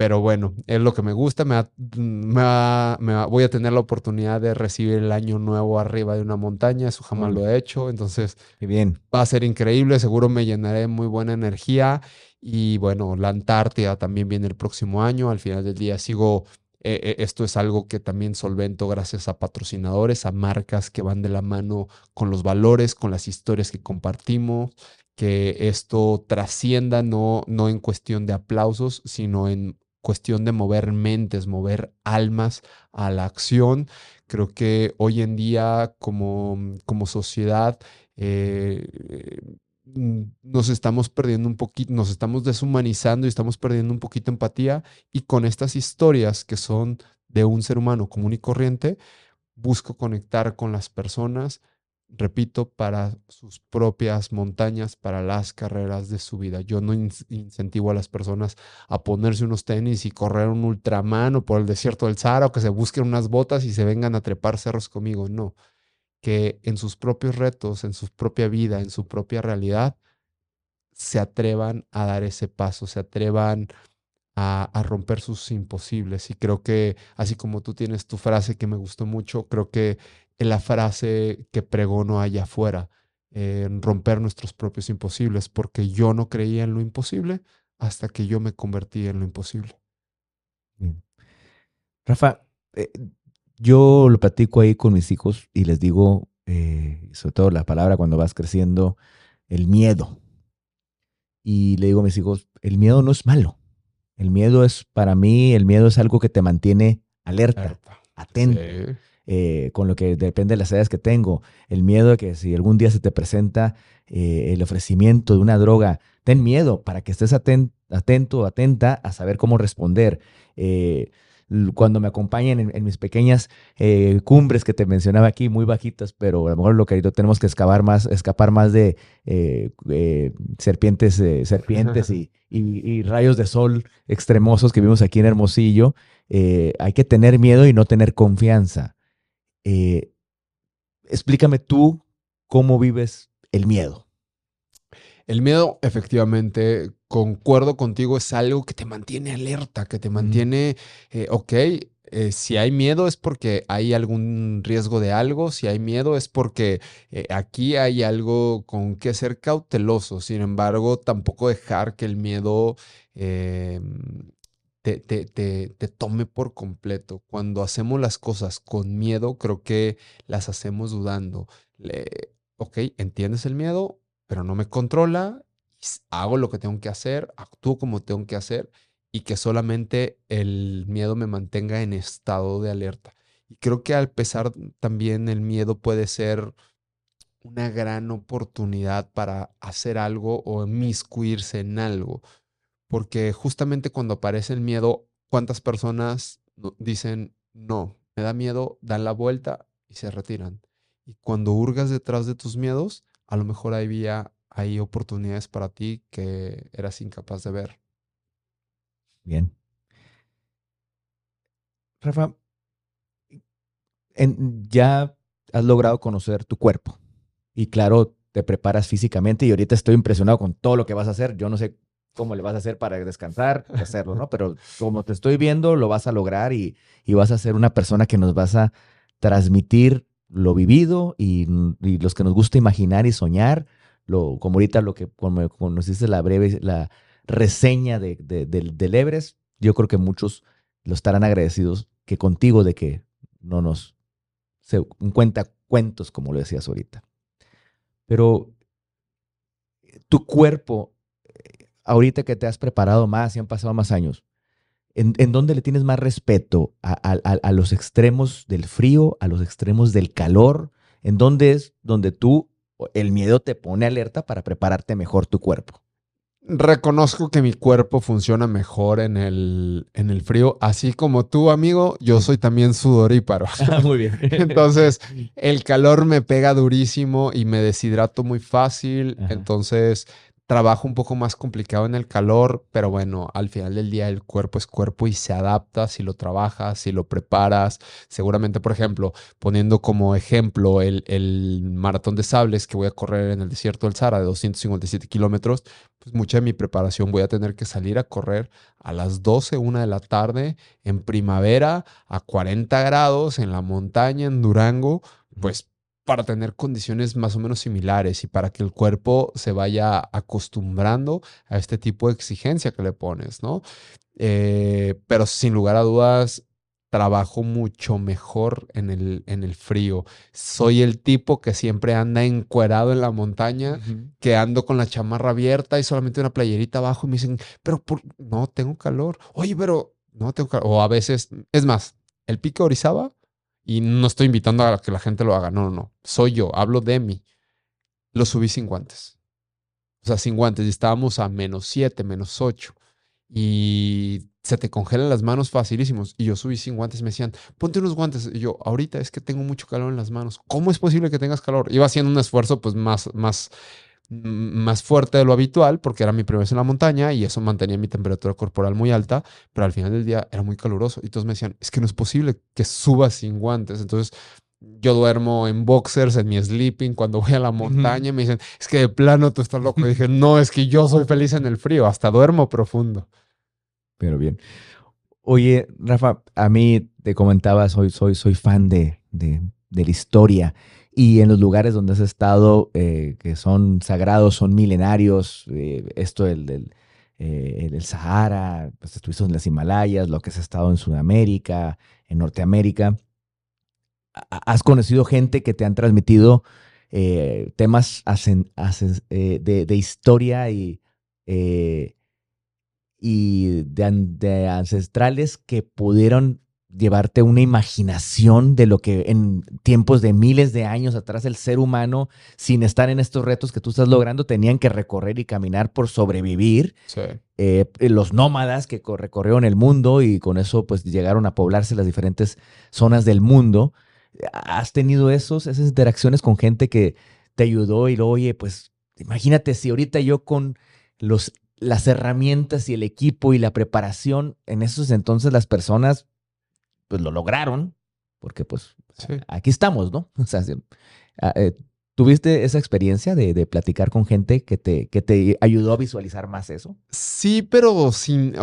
Pero bueno, es lo que me gusta. Me, me, voy a tener la oportunidad de recibir el año nuevo arriba de una montaña. Eso jamás lo he hecho. Entonces, bien. va a ser increíble. Seguro me llenaré muy buena energía. Y bueno, la Antártida también viene el próximo año. Al final del día sigo. Eh, eh, esto es algo que también solvento gracias a patrocinadores, a marcas que van de la mano con los valores, con las historias que compartimos que esto trascienda no, no en cuestión de aplausos, sino en cuestión de mover mentes, mover almas a la acción. Creo que hoy en día como, como sociedad eh, mm, nos estamos perdiendo un poquito, nos estamos deshumanizando y estamos perdiendo un poquito empatía y con estas historias que son de un ser humano común y corriente, busco conectar con las personas, repito, para sus propias montañas, para las carreras de su vida. Yo no incentivo a las personas a ponerse unos tenis y correr un ultramano por el desierto del Sahara o que se busquen unas botas y se vengan a trepar cerros conmigo. No, que en sus propios retos, en su propia vida, en su propia realidad, se atrevan a dar ese paso, se atrevan a, a, romper sus imposibles. Y creo que, así como tú tienes tu frase que me gustó mucho, creo que la frase que pregono allá afuera, en romper nuestros propios imposibles, porque yo no creía en lo imposible hasta que yo me convertí en lo imposible. Rafa, eh, yo lo platico ahí con mis hijos y les digo, eh, sobre todo la palabra cuando vas creciendo, el miedo. Y le digo a mis hijos, el miedo no es malo. El miedo es, para mí, el miedo es algo que te mantiene alerta, atento. Eh, con lo que depende de las edades que tengo. El miedo de que si algún día se te presenta eh, el ofrecimiento de una droga, ten miedo para que estés atento o atenta a saber cómo responder. Eh, cuando me acompañen en, mis pequeñas cumbres que te mencionaba aquí, muy bajitas, pero a lo mejor lo que tenemos que escapar más, escapar más de serpientes, serpientes y, y, rayos de sol extremosos que vimos aquí en Hermosillo. hay que tener miedo y no tener confianza. Eh, explícame tú cómo vives el miedo. El miedo, efectivamente, concuerdo contigo, es algo que te mantiene alerta, que te mantiene, eh, ok, eh, si hay miedo es porque hay algún riesgo de algo, si hay miedo es porque aquí hay algo con que ser cauteloso, sin embargo, tampoco dejar que el miedo te, te, te, tome por completo. Cuando hacemos las cosas con miedo, creo que las hacemos dudando. Le, ok, entiendes el miedo, pero no me controla, hago lo que tengo que hacer, actúo como tengo que hacer y que solamente el miedo me mantenga en estado de alerta. Y creo que al pesar también el miedo puede ser una gran oportunidad para hacer algo o miscuirse en algo. Porque justamente cuando aparece el miedo, ¿cuántas personas dicen, no, me da miedo, dan la vuelta y se retiran? Y cuando hurgas detrás de tus miedos, a lo mejor había hay oportunidades para ti que eras incapaz de ver. Bien. Rafa, ya has logrado conocer tu cuerpo y claro, te preparas físicamente y ahorita estoy impresionado con todo lo que vas a hacer. Yo no sé cómo le vas a hacer para descansar, hacerlo, ¿no? Pero como te estoy viendo, lo vas a lograr y, vas a ser una persona que nos vas a transmitir lo vivido y, los que nos gusta imaginar y soñar, lo, como ahorita lo que, como, nos hiciste la breve, la reseña de, del Everest, yo creo que muchos lo estarán agradecidos que contigo de que no nos se cuenta cuentos, como lo decías ahorita. Pero tu cuerpo ahorita que te has preparado más y han pasado más años, ¿en, dónde le tienes más respeto? A, los extremos del frío, a los extremos del calor? ¿En dónde es donde tú, el miedo te pone alerta para prepararte mejor tu cuerpo? Reconozco que mi cuerpo funciona mejor en el, en el frío, así como tú, amigo, yo soy también sudoríparo. Ah, muy bien. Entonces, el calor me pega durísimo y me deshidrato muy fácil. Entonces, trabajo un poco más complicado en el calor, pero bueno, al final del día el cuerpo es cuerpo y se adapta si lo trabajas, si lo preparas. Seguramente, por ejemplo, poniendo como ejemplo el, el maratón de sables que voy a correr en el desierto del Sahara de 257 kilómetros, pues mucha de mi preparación voy a tener que salir a correr a las 12, una de la tarde en primavera a 40 grados en la montaña en Durango, pues para tener condiciones más o menos similares y para que el cuerpo se vaya acostumbrando a este tipo de exigencia que le pones, ¿no? Eh, pero sin lugar a dudas, trabajo mucho mejor en el, en el frío. Soy el tipo que siempre anda encuerado en la montaña, que ando con la chamarra abierta y solamente una playerita abajo y me dicen, pero no, tengo calor. Oye, pero no tengo calor. O a veces, es más, el pico Orizaba y no estoy invitando a que la gente lo haga, no, no, no. Soy yo, hablo de mí. Lo subí sin guantes. O sea, sin guantes. Y estábamos a menos 7, menos 8. Y se te congelan las manos facilísimos. Y yo subí sin guantes. Me decían, ponte unos guantes. Y yo, ahorita es que tengo mucho calor en las manos. ¿Cómo es posible que tengas calor? Iba haciendo un esfuerzo, pues, más, más, más fuerte de lo habitual porque era mi primera vez en la montaña y eso mantenía mi temperatura corporal muy alta, pero al final del día era muy caluroso y todos me decían, es que no es posible que subas sin guantes. Entonces yo duermo en boxers, en mi sleeping, cuando voy a la montaña me dicen, es que de plano tú estás loco. Y dije, no, es que yo soy feliz en el frío, hasta duermo profundo. Pero bien. Oye, Rafa, a mí te comentaba, soy, soy, soy fan de, de, de la historia y en los lugares donde has estado, eh, que son sagrados, son milenarios, eh, esto del, del eh, Sahara, pues estuviste en las Himalayas, lo que has estado en Sudamérica, en Norteamérica, has conocido gente que te han transmitido temas de, historia y, y de ancestrales que pudieron llevarte una imaginación de lo que en tiempos de miles de años atrás el ser humano, sin estar en estos retos que tú estás logrando, tenían que recorrer y caminar por sobrevivir. Eh, los nómadas que recorrieron el mundo y con eso pues llegaron a poblarse las diferentes zonas del mundo. ¿Has tenido esos, esas interacciones con gente que te ayudó y lo oye, pues imagínate si ahorita yo con los las herramientas y el equipo y la preparación, en esos entonces las personas pues lo lograron, porque pues aquí estamos, ¿no? O sea, ah, eh, ¿tuviste esa experiencia de, platicar con gente que te, que te ayudó a visualizar más eso? Sí, pero sin,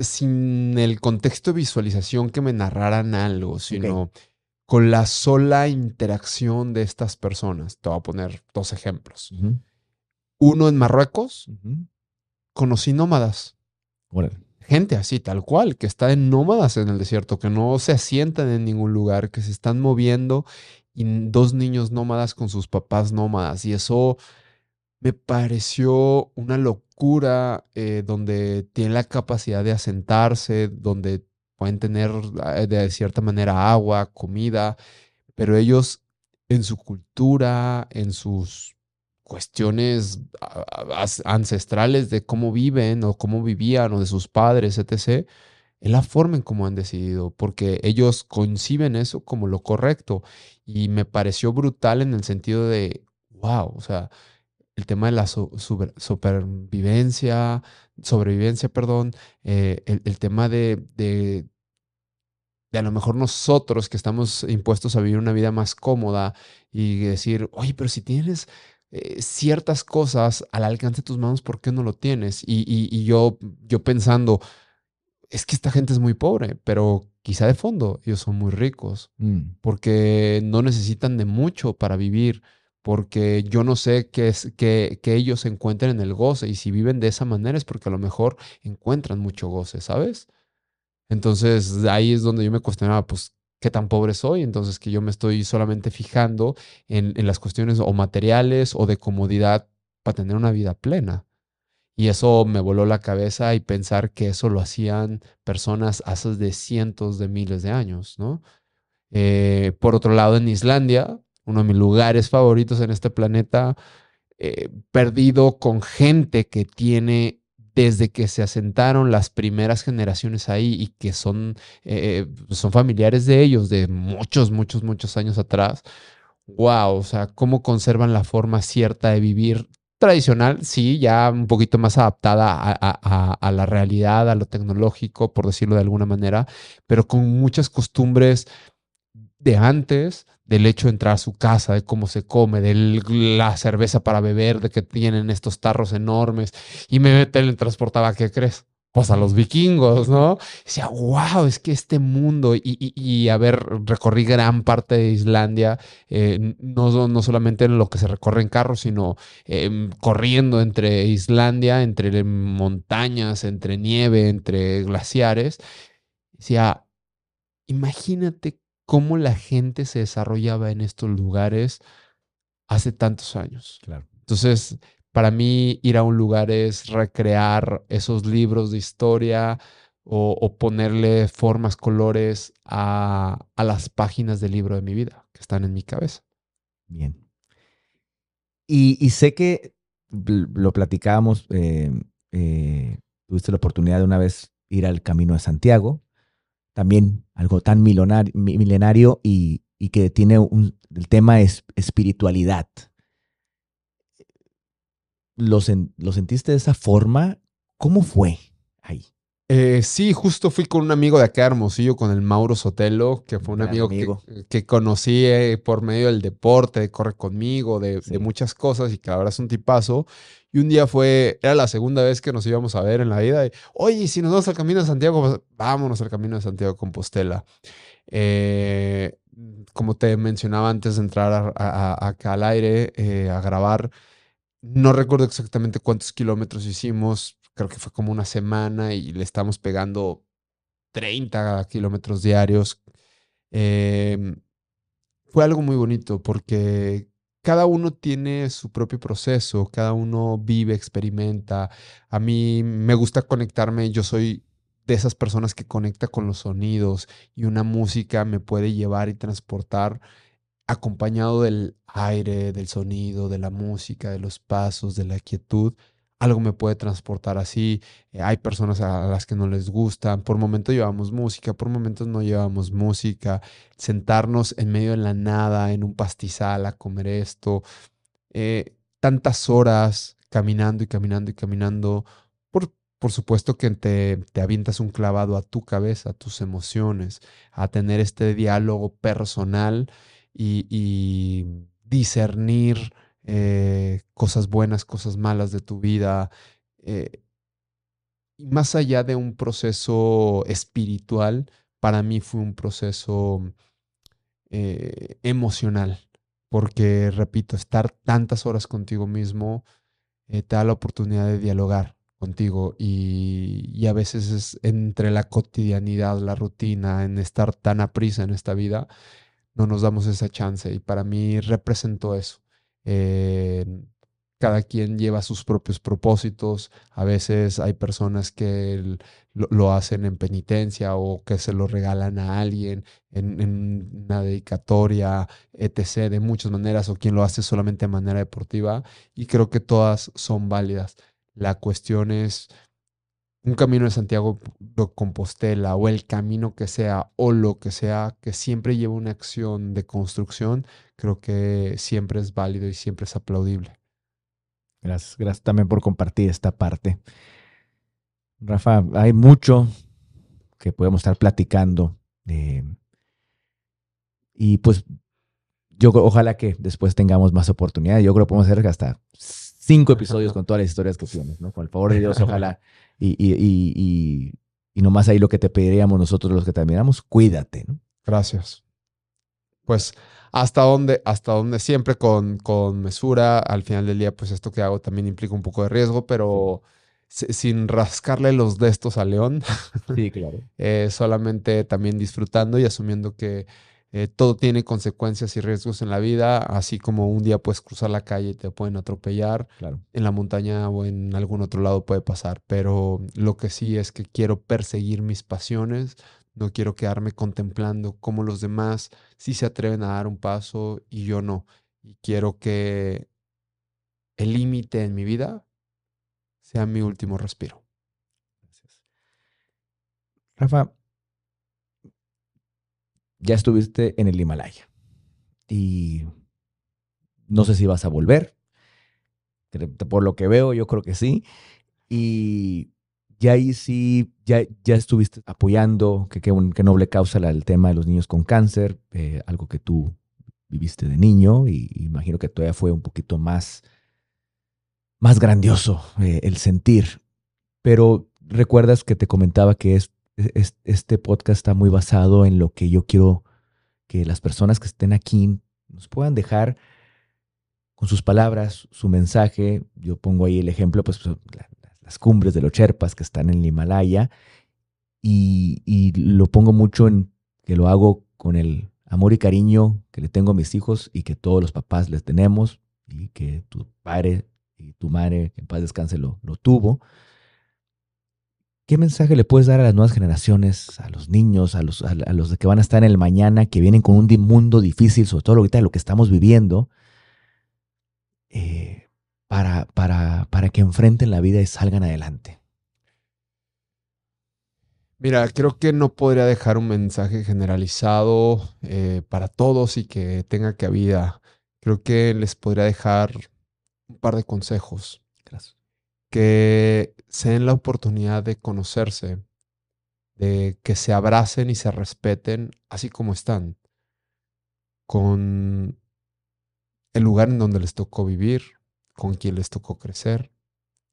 sin el contexto de visualización que me narraran algo, sino con la sola interacción de estas personas. Te voy a poner dos ejemplos. Uno en Marruecos, conocí nómadas. Bueno gente así, tal cual, que está en nómadas en el desierto, que no se asientan en ningún lugar, que se están moviendo, y dos niños nómadas con sus papás nómadas. Y eso me pareció una locura, eh, donde tienen la capacidad de asentarse, donde pueden tener eh, de cierta manera agua, comida, pero ellos en su cultura, en sus cuestiones ancestrales de cómo viven o cómo vivían o de sus padres, etc., es la forma en cómo han decidido, porque ellos conciben eso como lo correcto. Y me pareció brutal en el sentido de, wow, o sea, el tema de la supervivencia, sobrevivencia, perdón, eh, el, tema de, de, de a lo mejor nosotros que estamos impuestos a vivir una vida más cómoda y decir, oye, pero si tienes eh, ciertas cosas al alcance de tus manos, ¿por qué no lo tienes? Y, yo, yo pensando, es que esta gente es muy pobre, pero quizá de fondo ellos son muy ricos, mm. porque no necesitan de mucho para vivir, porque yo no sé qué es que, que ellos encuentren en el goce, y si viven de esa manera es porque a lo mejor encuentran mucho goce, ¿sabes? Entonces ahí es donde yo me cuestionaba, pues, qué tan pobre soy, entonces que yo me estoy solamente fijando en, las cuestiones o materiales o de comodidad para tener una vida plena. Y eso me voló la cabeza y pensar que eso lo hacían personas hace de cientos de miles de años, ¿no? Eh, por otro lado, en Islandia, uno de mis lugares favoritos en este planeta, eh, perdido con gente que tiene desde que se asentaron las primeras generaciones ahí y que son, eh, son familiares de ellos de muchos, muchos, muchos años atrás. Wow, o sea, cómo conservan la forma cierta de vivir tradicional, sí, ya un poquito más adaptada a, la realidad, a lo tecnológico, por decirlo de alguna manera, pero con muchas costumbres de antes, del hecho de entrar a su casa, de cómo se come, de la cerveza para beber, de que tienen estos tarros enormes, y me teletransportaba, ¿qué crees? pues a los vikingos, ¿no? decía, wow, es que este mundo, y, y, a ver, recorrí gran parte de Islandia, eh, no, no solamente en lo que se recorre en carro, sino em, corriendo entre Islandia, entre montañas, entre nieve, entre glaciares. Decía, imagínate cómo la gente se desarrollaba en estos lugares hace tantos años. Claro. Entonces, para mí ir a un lugar es recrear esos libros de historia o, ponerle formas, colores a, las páginas del libro de mi vida que están en mi cabeza. Bien. Y, sé que lo platicábamos, eh, eh, tuviste la oportunidad de una vez ir al Camino de Santiago, también algo tan milenario y, que tiene un, el tema es espiritualidad. ¿Lo, sentiste de esa forma? ¿Cómo fue ahí? Eh, sí, justo fui con un amigo de acá Hermosillo, con el Mauro Sotelo, que fue un amigo, Que, conocí eh, por medio del deporte, de corre conmigo, de, muchas cosas y que ahora es un tipazo. Y un día fue, era la segunda vez que nos íbamos a ver en la vida. Oye, si nos vamos al Camino de Santiago, pues, vámonos al Camino de Santiago Compostela. Eh, como te mencionaba antes de entrar acá al aire a grabar, no recuerdo exactamente cuántos kilómetros hicimos, creo que fue como una semana y le estamos pegando 30 kilómetros diarios. Em, fue algo muy bonito porque cada uno tiene su propio proceso, cada uno vive, experimenta. A mí me gusta conectarme, yo soy de esas personas que conecta con los sonidos y una música me puede llevar y transportar acompañado del aire, del sonido, de la música, de los pasos, de la quietud, algo me puede transportar así. Eh, hay personas a las que no les gustan. Por momentos llevamos música, por momentos no llevamos música. Sentarnos en medio de la nada, en un pastizal a comer esto. Eh, tantas horas caminando y caminando y caminando. Por, por supuesto que te, te avientas un clavado a tu cabeza, a tus emociones, a tener este diálogo personal y, discernir eh, cosas buenas, cosas malas de tu vida. Eh, y más allá de un proceso espiritual, para mí fue un proceso eh, emocional, porque, repito, estar tantas horas contigo mismo te da la oportunidad de dialogar contigo y, y, a veces es entre la cotidianidad, la rutina, en estar tan a prisa en esta vida, no nos damos esa chance y para mí representó eso. Cada quien lleva sus propios propósitos, a veces hay personas que lo, hacen en penitencia o que se lo regalan a alguien en, en, una dedicatoria, etc., de muchas maneras, o quien lo hace solamente de manera deportiva, y creo que todas son válidas. La cuestión es un camino de Santiago de Compostela o el camino que sea o lo que sea que siempre lleva una acción de construcción, creo que siempre es válido y siempre es aplaudible. Gracias, gracias también por compartir esta parte. Rafa, hay mucho que podemos estar platicando. Eh, y pues yo ojalá que después tengamos más oportunidades. Yo creo que podemos hacer hasta cinco episodios con todas las historias que tienes, ¿no? Con el favor de Dios, ojalá y, y, y, y, nomás ahí lo que te pediríamos nosotros los que te admiramos, cuídate, ¿no? Gracias. Pues hasta donde, hasta donde siempre con, con mesura, al final del día, pues esto que hago también implica un poco de riesgo, pero sin rascarle los destos al león. Sí, claro. eh, solamente también disfrutando y asumiendo que eh, todo tiene consecuencias y riesgos en la vida, así como un día puedes cruzar la calle y te pueden atropellar, en la montaña o en algún otro lado puede pasar, pero lo que sí es que quiero perseguir mis pasiones, no quiero quedarme contemplando cómo los demás sí se atreven a dar un paso y yo no, y quiero que el límite en mi vida sea mi último respiro. Gracias. Rafa, ya estuviste en el Himalaya y no sé si vas a volver. por lo que veo, yo creo que sí. Y ya ahí sí, ya, ya estuviste apoyando, que qué noble causa el tema de los niños con cáncer, eh, algo que tú viviste de niño y, imagino que todavía fue un poquito más, más grandioso eh, el sentir. Pero recuerdas que te comentaba que es, este podcast está muy basado en lo que yo quiero que las personas que estén aquí nos puedan dejar con sus palabras, su mensaje. Yo pongo ahí el ejemplo, pues las cumbres de los Sherpas que están en el Himalaya y, y lo pongo mucho en que lo hago con el amor y cariño que le tengo a mis hijos y que todos los papás les tenemos y que tu padre y tu madre, en paz descanse, lo, lo tuvo. ¿Qué mensaje le puedes dar a las nuevas generaciones, a los niños, a los, a, los que van a estar en el mañana, que vienen con un mundo difícil, sobre todo ahorita lo que estamos viviendo, eh, para, para, para que enfrenten la vida y salgan adelante? Mira, creo que no podría dejar un mensaje generalizado eh, para todos y que tenga cabida. Creo que les podría dejar un par de consejos. Gracias que se den la oportunidad de conocerse, de que se abracen y se respeten así como están, con el lugar en donde les tocó vivir, con quien les tocó crecer,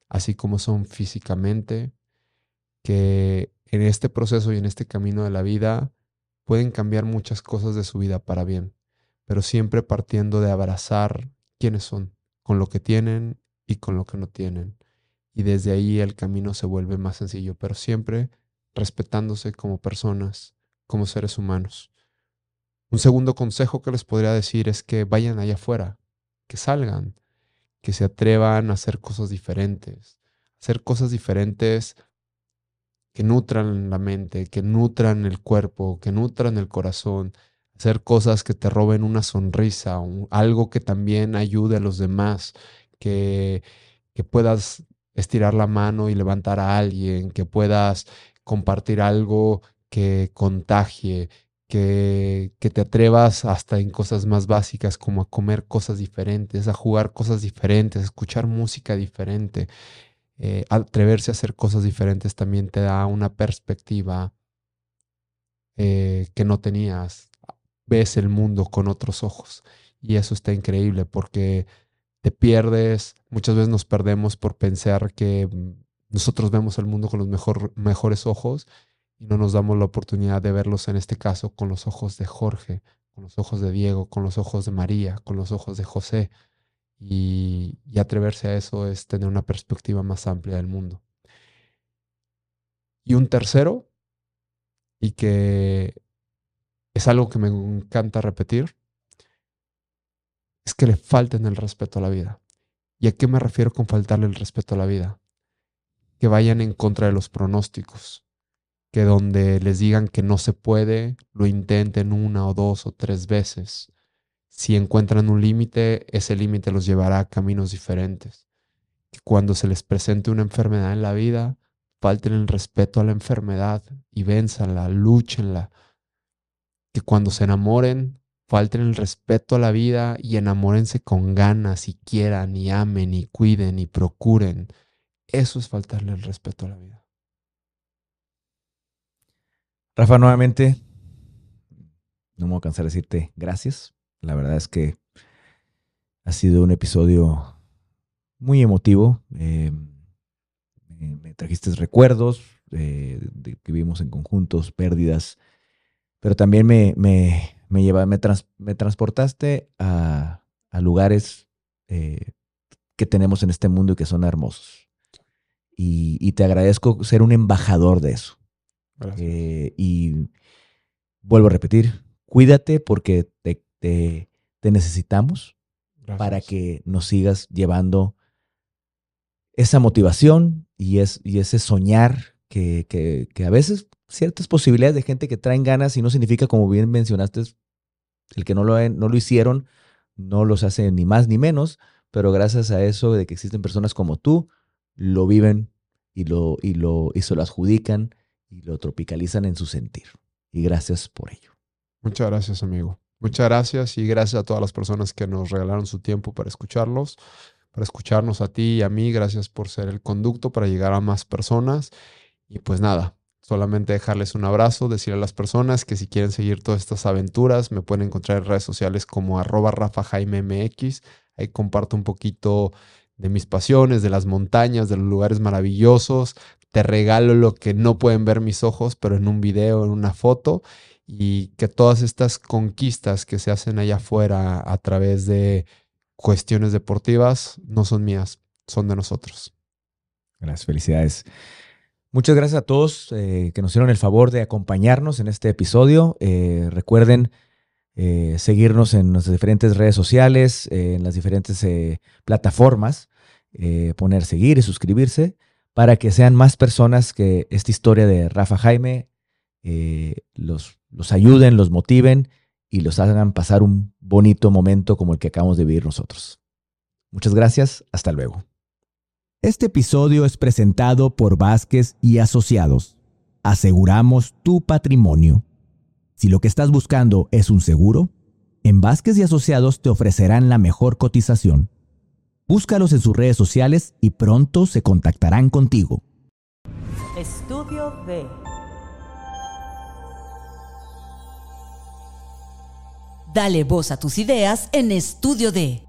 así como son físicamente, que en este proceso y en este camino de la vida pueden cambiar muchas cosas de su vida para bien, pero siempre partiendo de abrazar quiénes son, con lo que tienen y con lo que no tienen y desde ahí el camino se vuelve más sencillo, pero siempre respetándose como personas, como seres humanos. Un segundo consejo que les podría decir es que vayan allá afuera, que salgan, que se atrevan a hacer cosas diferentes, hacer cosas diferentes que nutran la mente, que nutran el cuerpo, que nutran el corazón, hacer cosas que te roben una sonrisa, algo que también ayude a los demás, que, que puedas estirar la mano y levantar a alguien, que puedas compartir algo que contagie, que, te atrevas hasta en cosas más básicas como a comer cosas diferentes, a jugar cosas diferentes, a escuchar música diferente. Eh, atreverse a hacer cosas diferentes también te da una perspectiva eh, que no tenías. Ves el mundo con otros ojos y eso está increíble porque te pierdes, muchas veces nos perdemos por pensar que mm, nosotros vemos el mundo con los mejor, mejores ojos y no nos damos la oportunidad de verlos en este caso con los ojos de Jorge, con los ojos de Diego, con los ojos de María, con los ojos de José. Y, atreverse a eso es tener una perspectiva más amplia del mundo. Y un tercero, y que es algo que me encanta repetir, es que le falten el respeto a la vida. ¿Y a qué me refiero con faltarle el respeto a la vida? Que vayan en contra de los pronósticos, que donde les digan que no se puede, lo intenten una o dos o tres veces. Si encuentran un límite, ese límite los llevará a caminos diferentes. Que cuando se les presente una enfermedad en la vida, falten el respeto a la enfermedad y vénzanla, lúchenla. Que cuando se enamoren, falten el respeto a la vida y enamórense con ganas y quieran y amen y cuiden y procuren. Eso es faltarle el respeto a la vida. Rafa, nuevamente, no me voy a cansar de decirte gracias. La verdad es que ha sido un episodio muy emotivo. Eh, me, trajiste recuerdos eh, de que vivimos en conjuntos, pérdidas, pero también me, me, me, lleva, me, me transportaste a, lugares eh, que tenemos en este mundo y que son hermosos. Y, te agradezco ser un embajador de eso. Eh, y vuelvo a repetir, cuídate porque te, te, necesitamos para que nos sigas llevando esa motivación y, es, y ese soñar que, que, que, a veces ciertas posibilidades de gente que traen ganas y no significa, como bien mencionaste, el que no lo, no lo hicieron no los hace ni más ni menos, pero gracias a eso de que existen personas como tú, lo viven y, lo, y, lo, y se lo adjudican y lo tropicalizan en su sentir. Y gracias por ello. Muchas gracias, amigo. Muchas gracias y gracias a todas las personas que nos regalaron su tiempo para escucharlos. para escucharnos a ti y a mí. Gracias por ser el conducto para llegar a más personas. Y pues nada, solamente dejarles un abrazo, decir a las personas que si quieren seguir todas estas aventuras, me pueden encontrar en redes sociales como arroba Rafa Jaime MX. Ahí comparto un poquito de mis pasiones, de las montañas, de los lugares maravillosos. Te regalo lo que no pueden ver mis ojos, pero en un video, en una foto. Y que todas estas conquistas que se hacen allá afuera a través de cuestiones deportivas no son mías, son de nosotros. Gracias, felicidades. Muchas gracias a todos eh, que nos hicieron el favor de acompañarnos en este episodio. Eh, recuerden eh, seguirnos en nuestras diferentes redes sociales, en las diferentes plataformas, poner seguir y suscribirse para que sean más personas que esta historia de Rafa Jaime los, los ayuden, los motiven y los hagan pasar un bonito momento como el que acabamos de vivir nosotros. Muchas gracias, hasta luego. Este episodio es presentado por Vázquez y Asociados. Aseguramos tu patrimonio. Si lo que estás buscando es un seguro, en Vázquez y Asociados te ofrecerán la mejor cotización. Búscalos en sus redes sociales y pronto se contactarán contigo. Estudio B. Dale voz a tus ideas en Estudio D.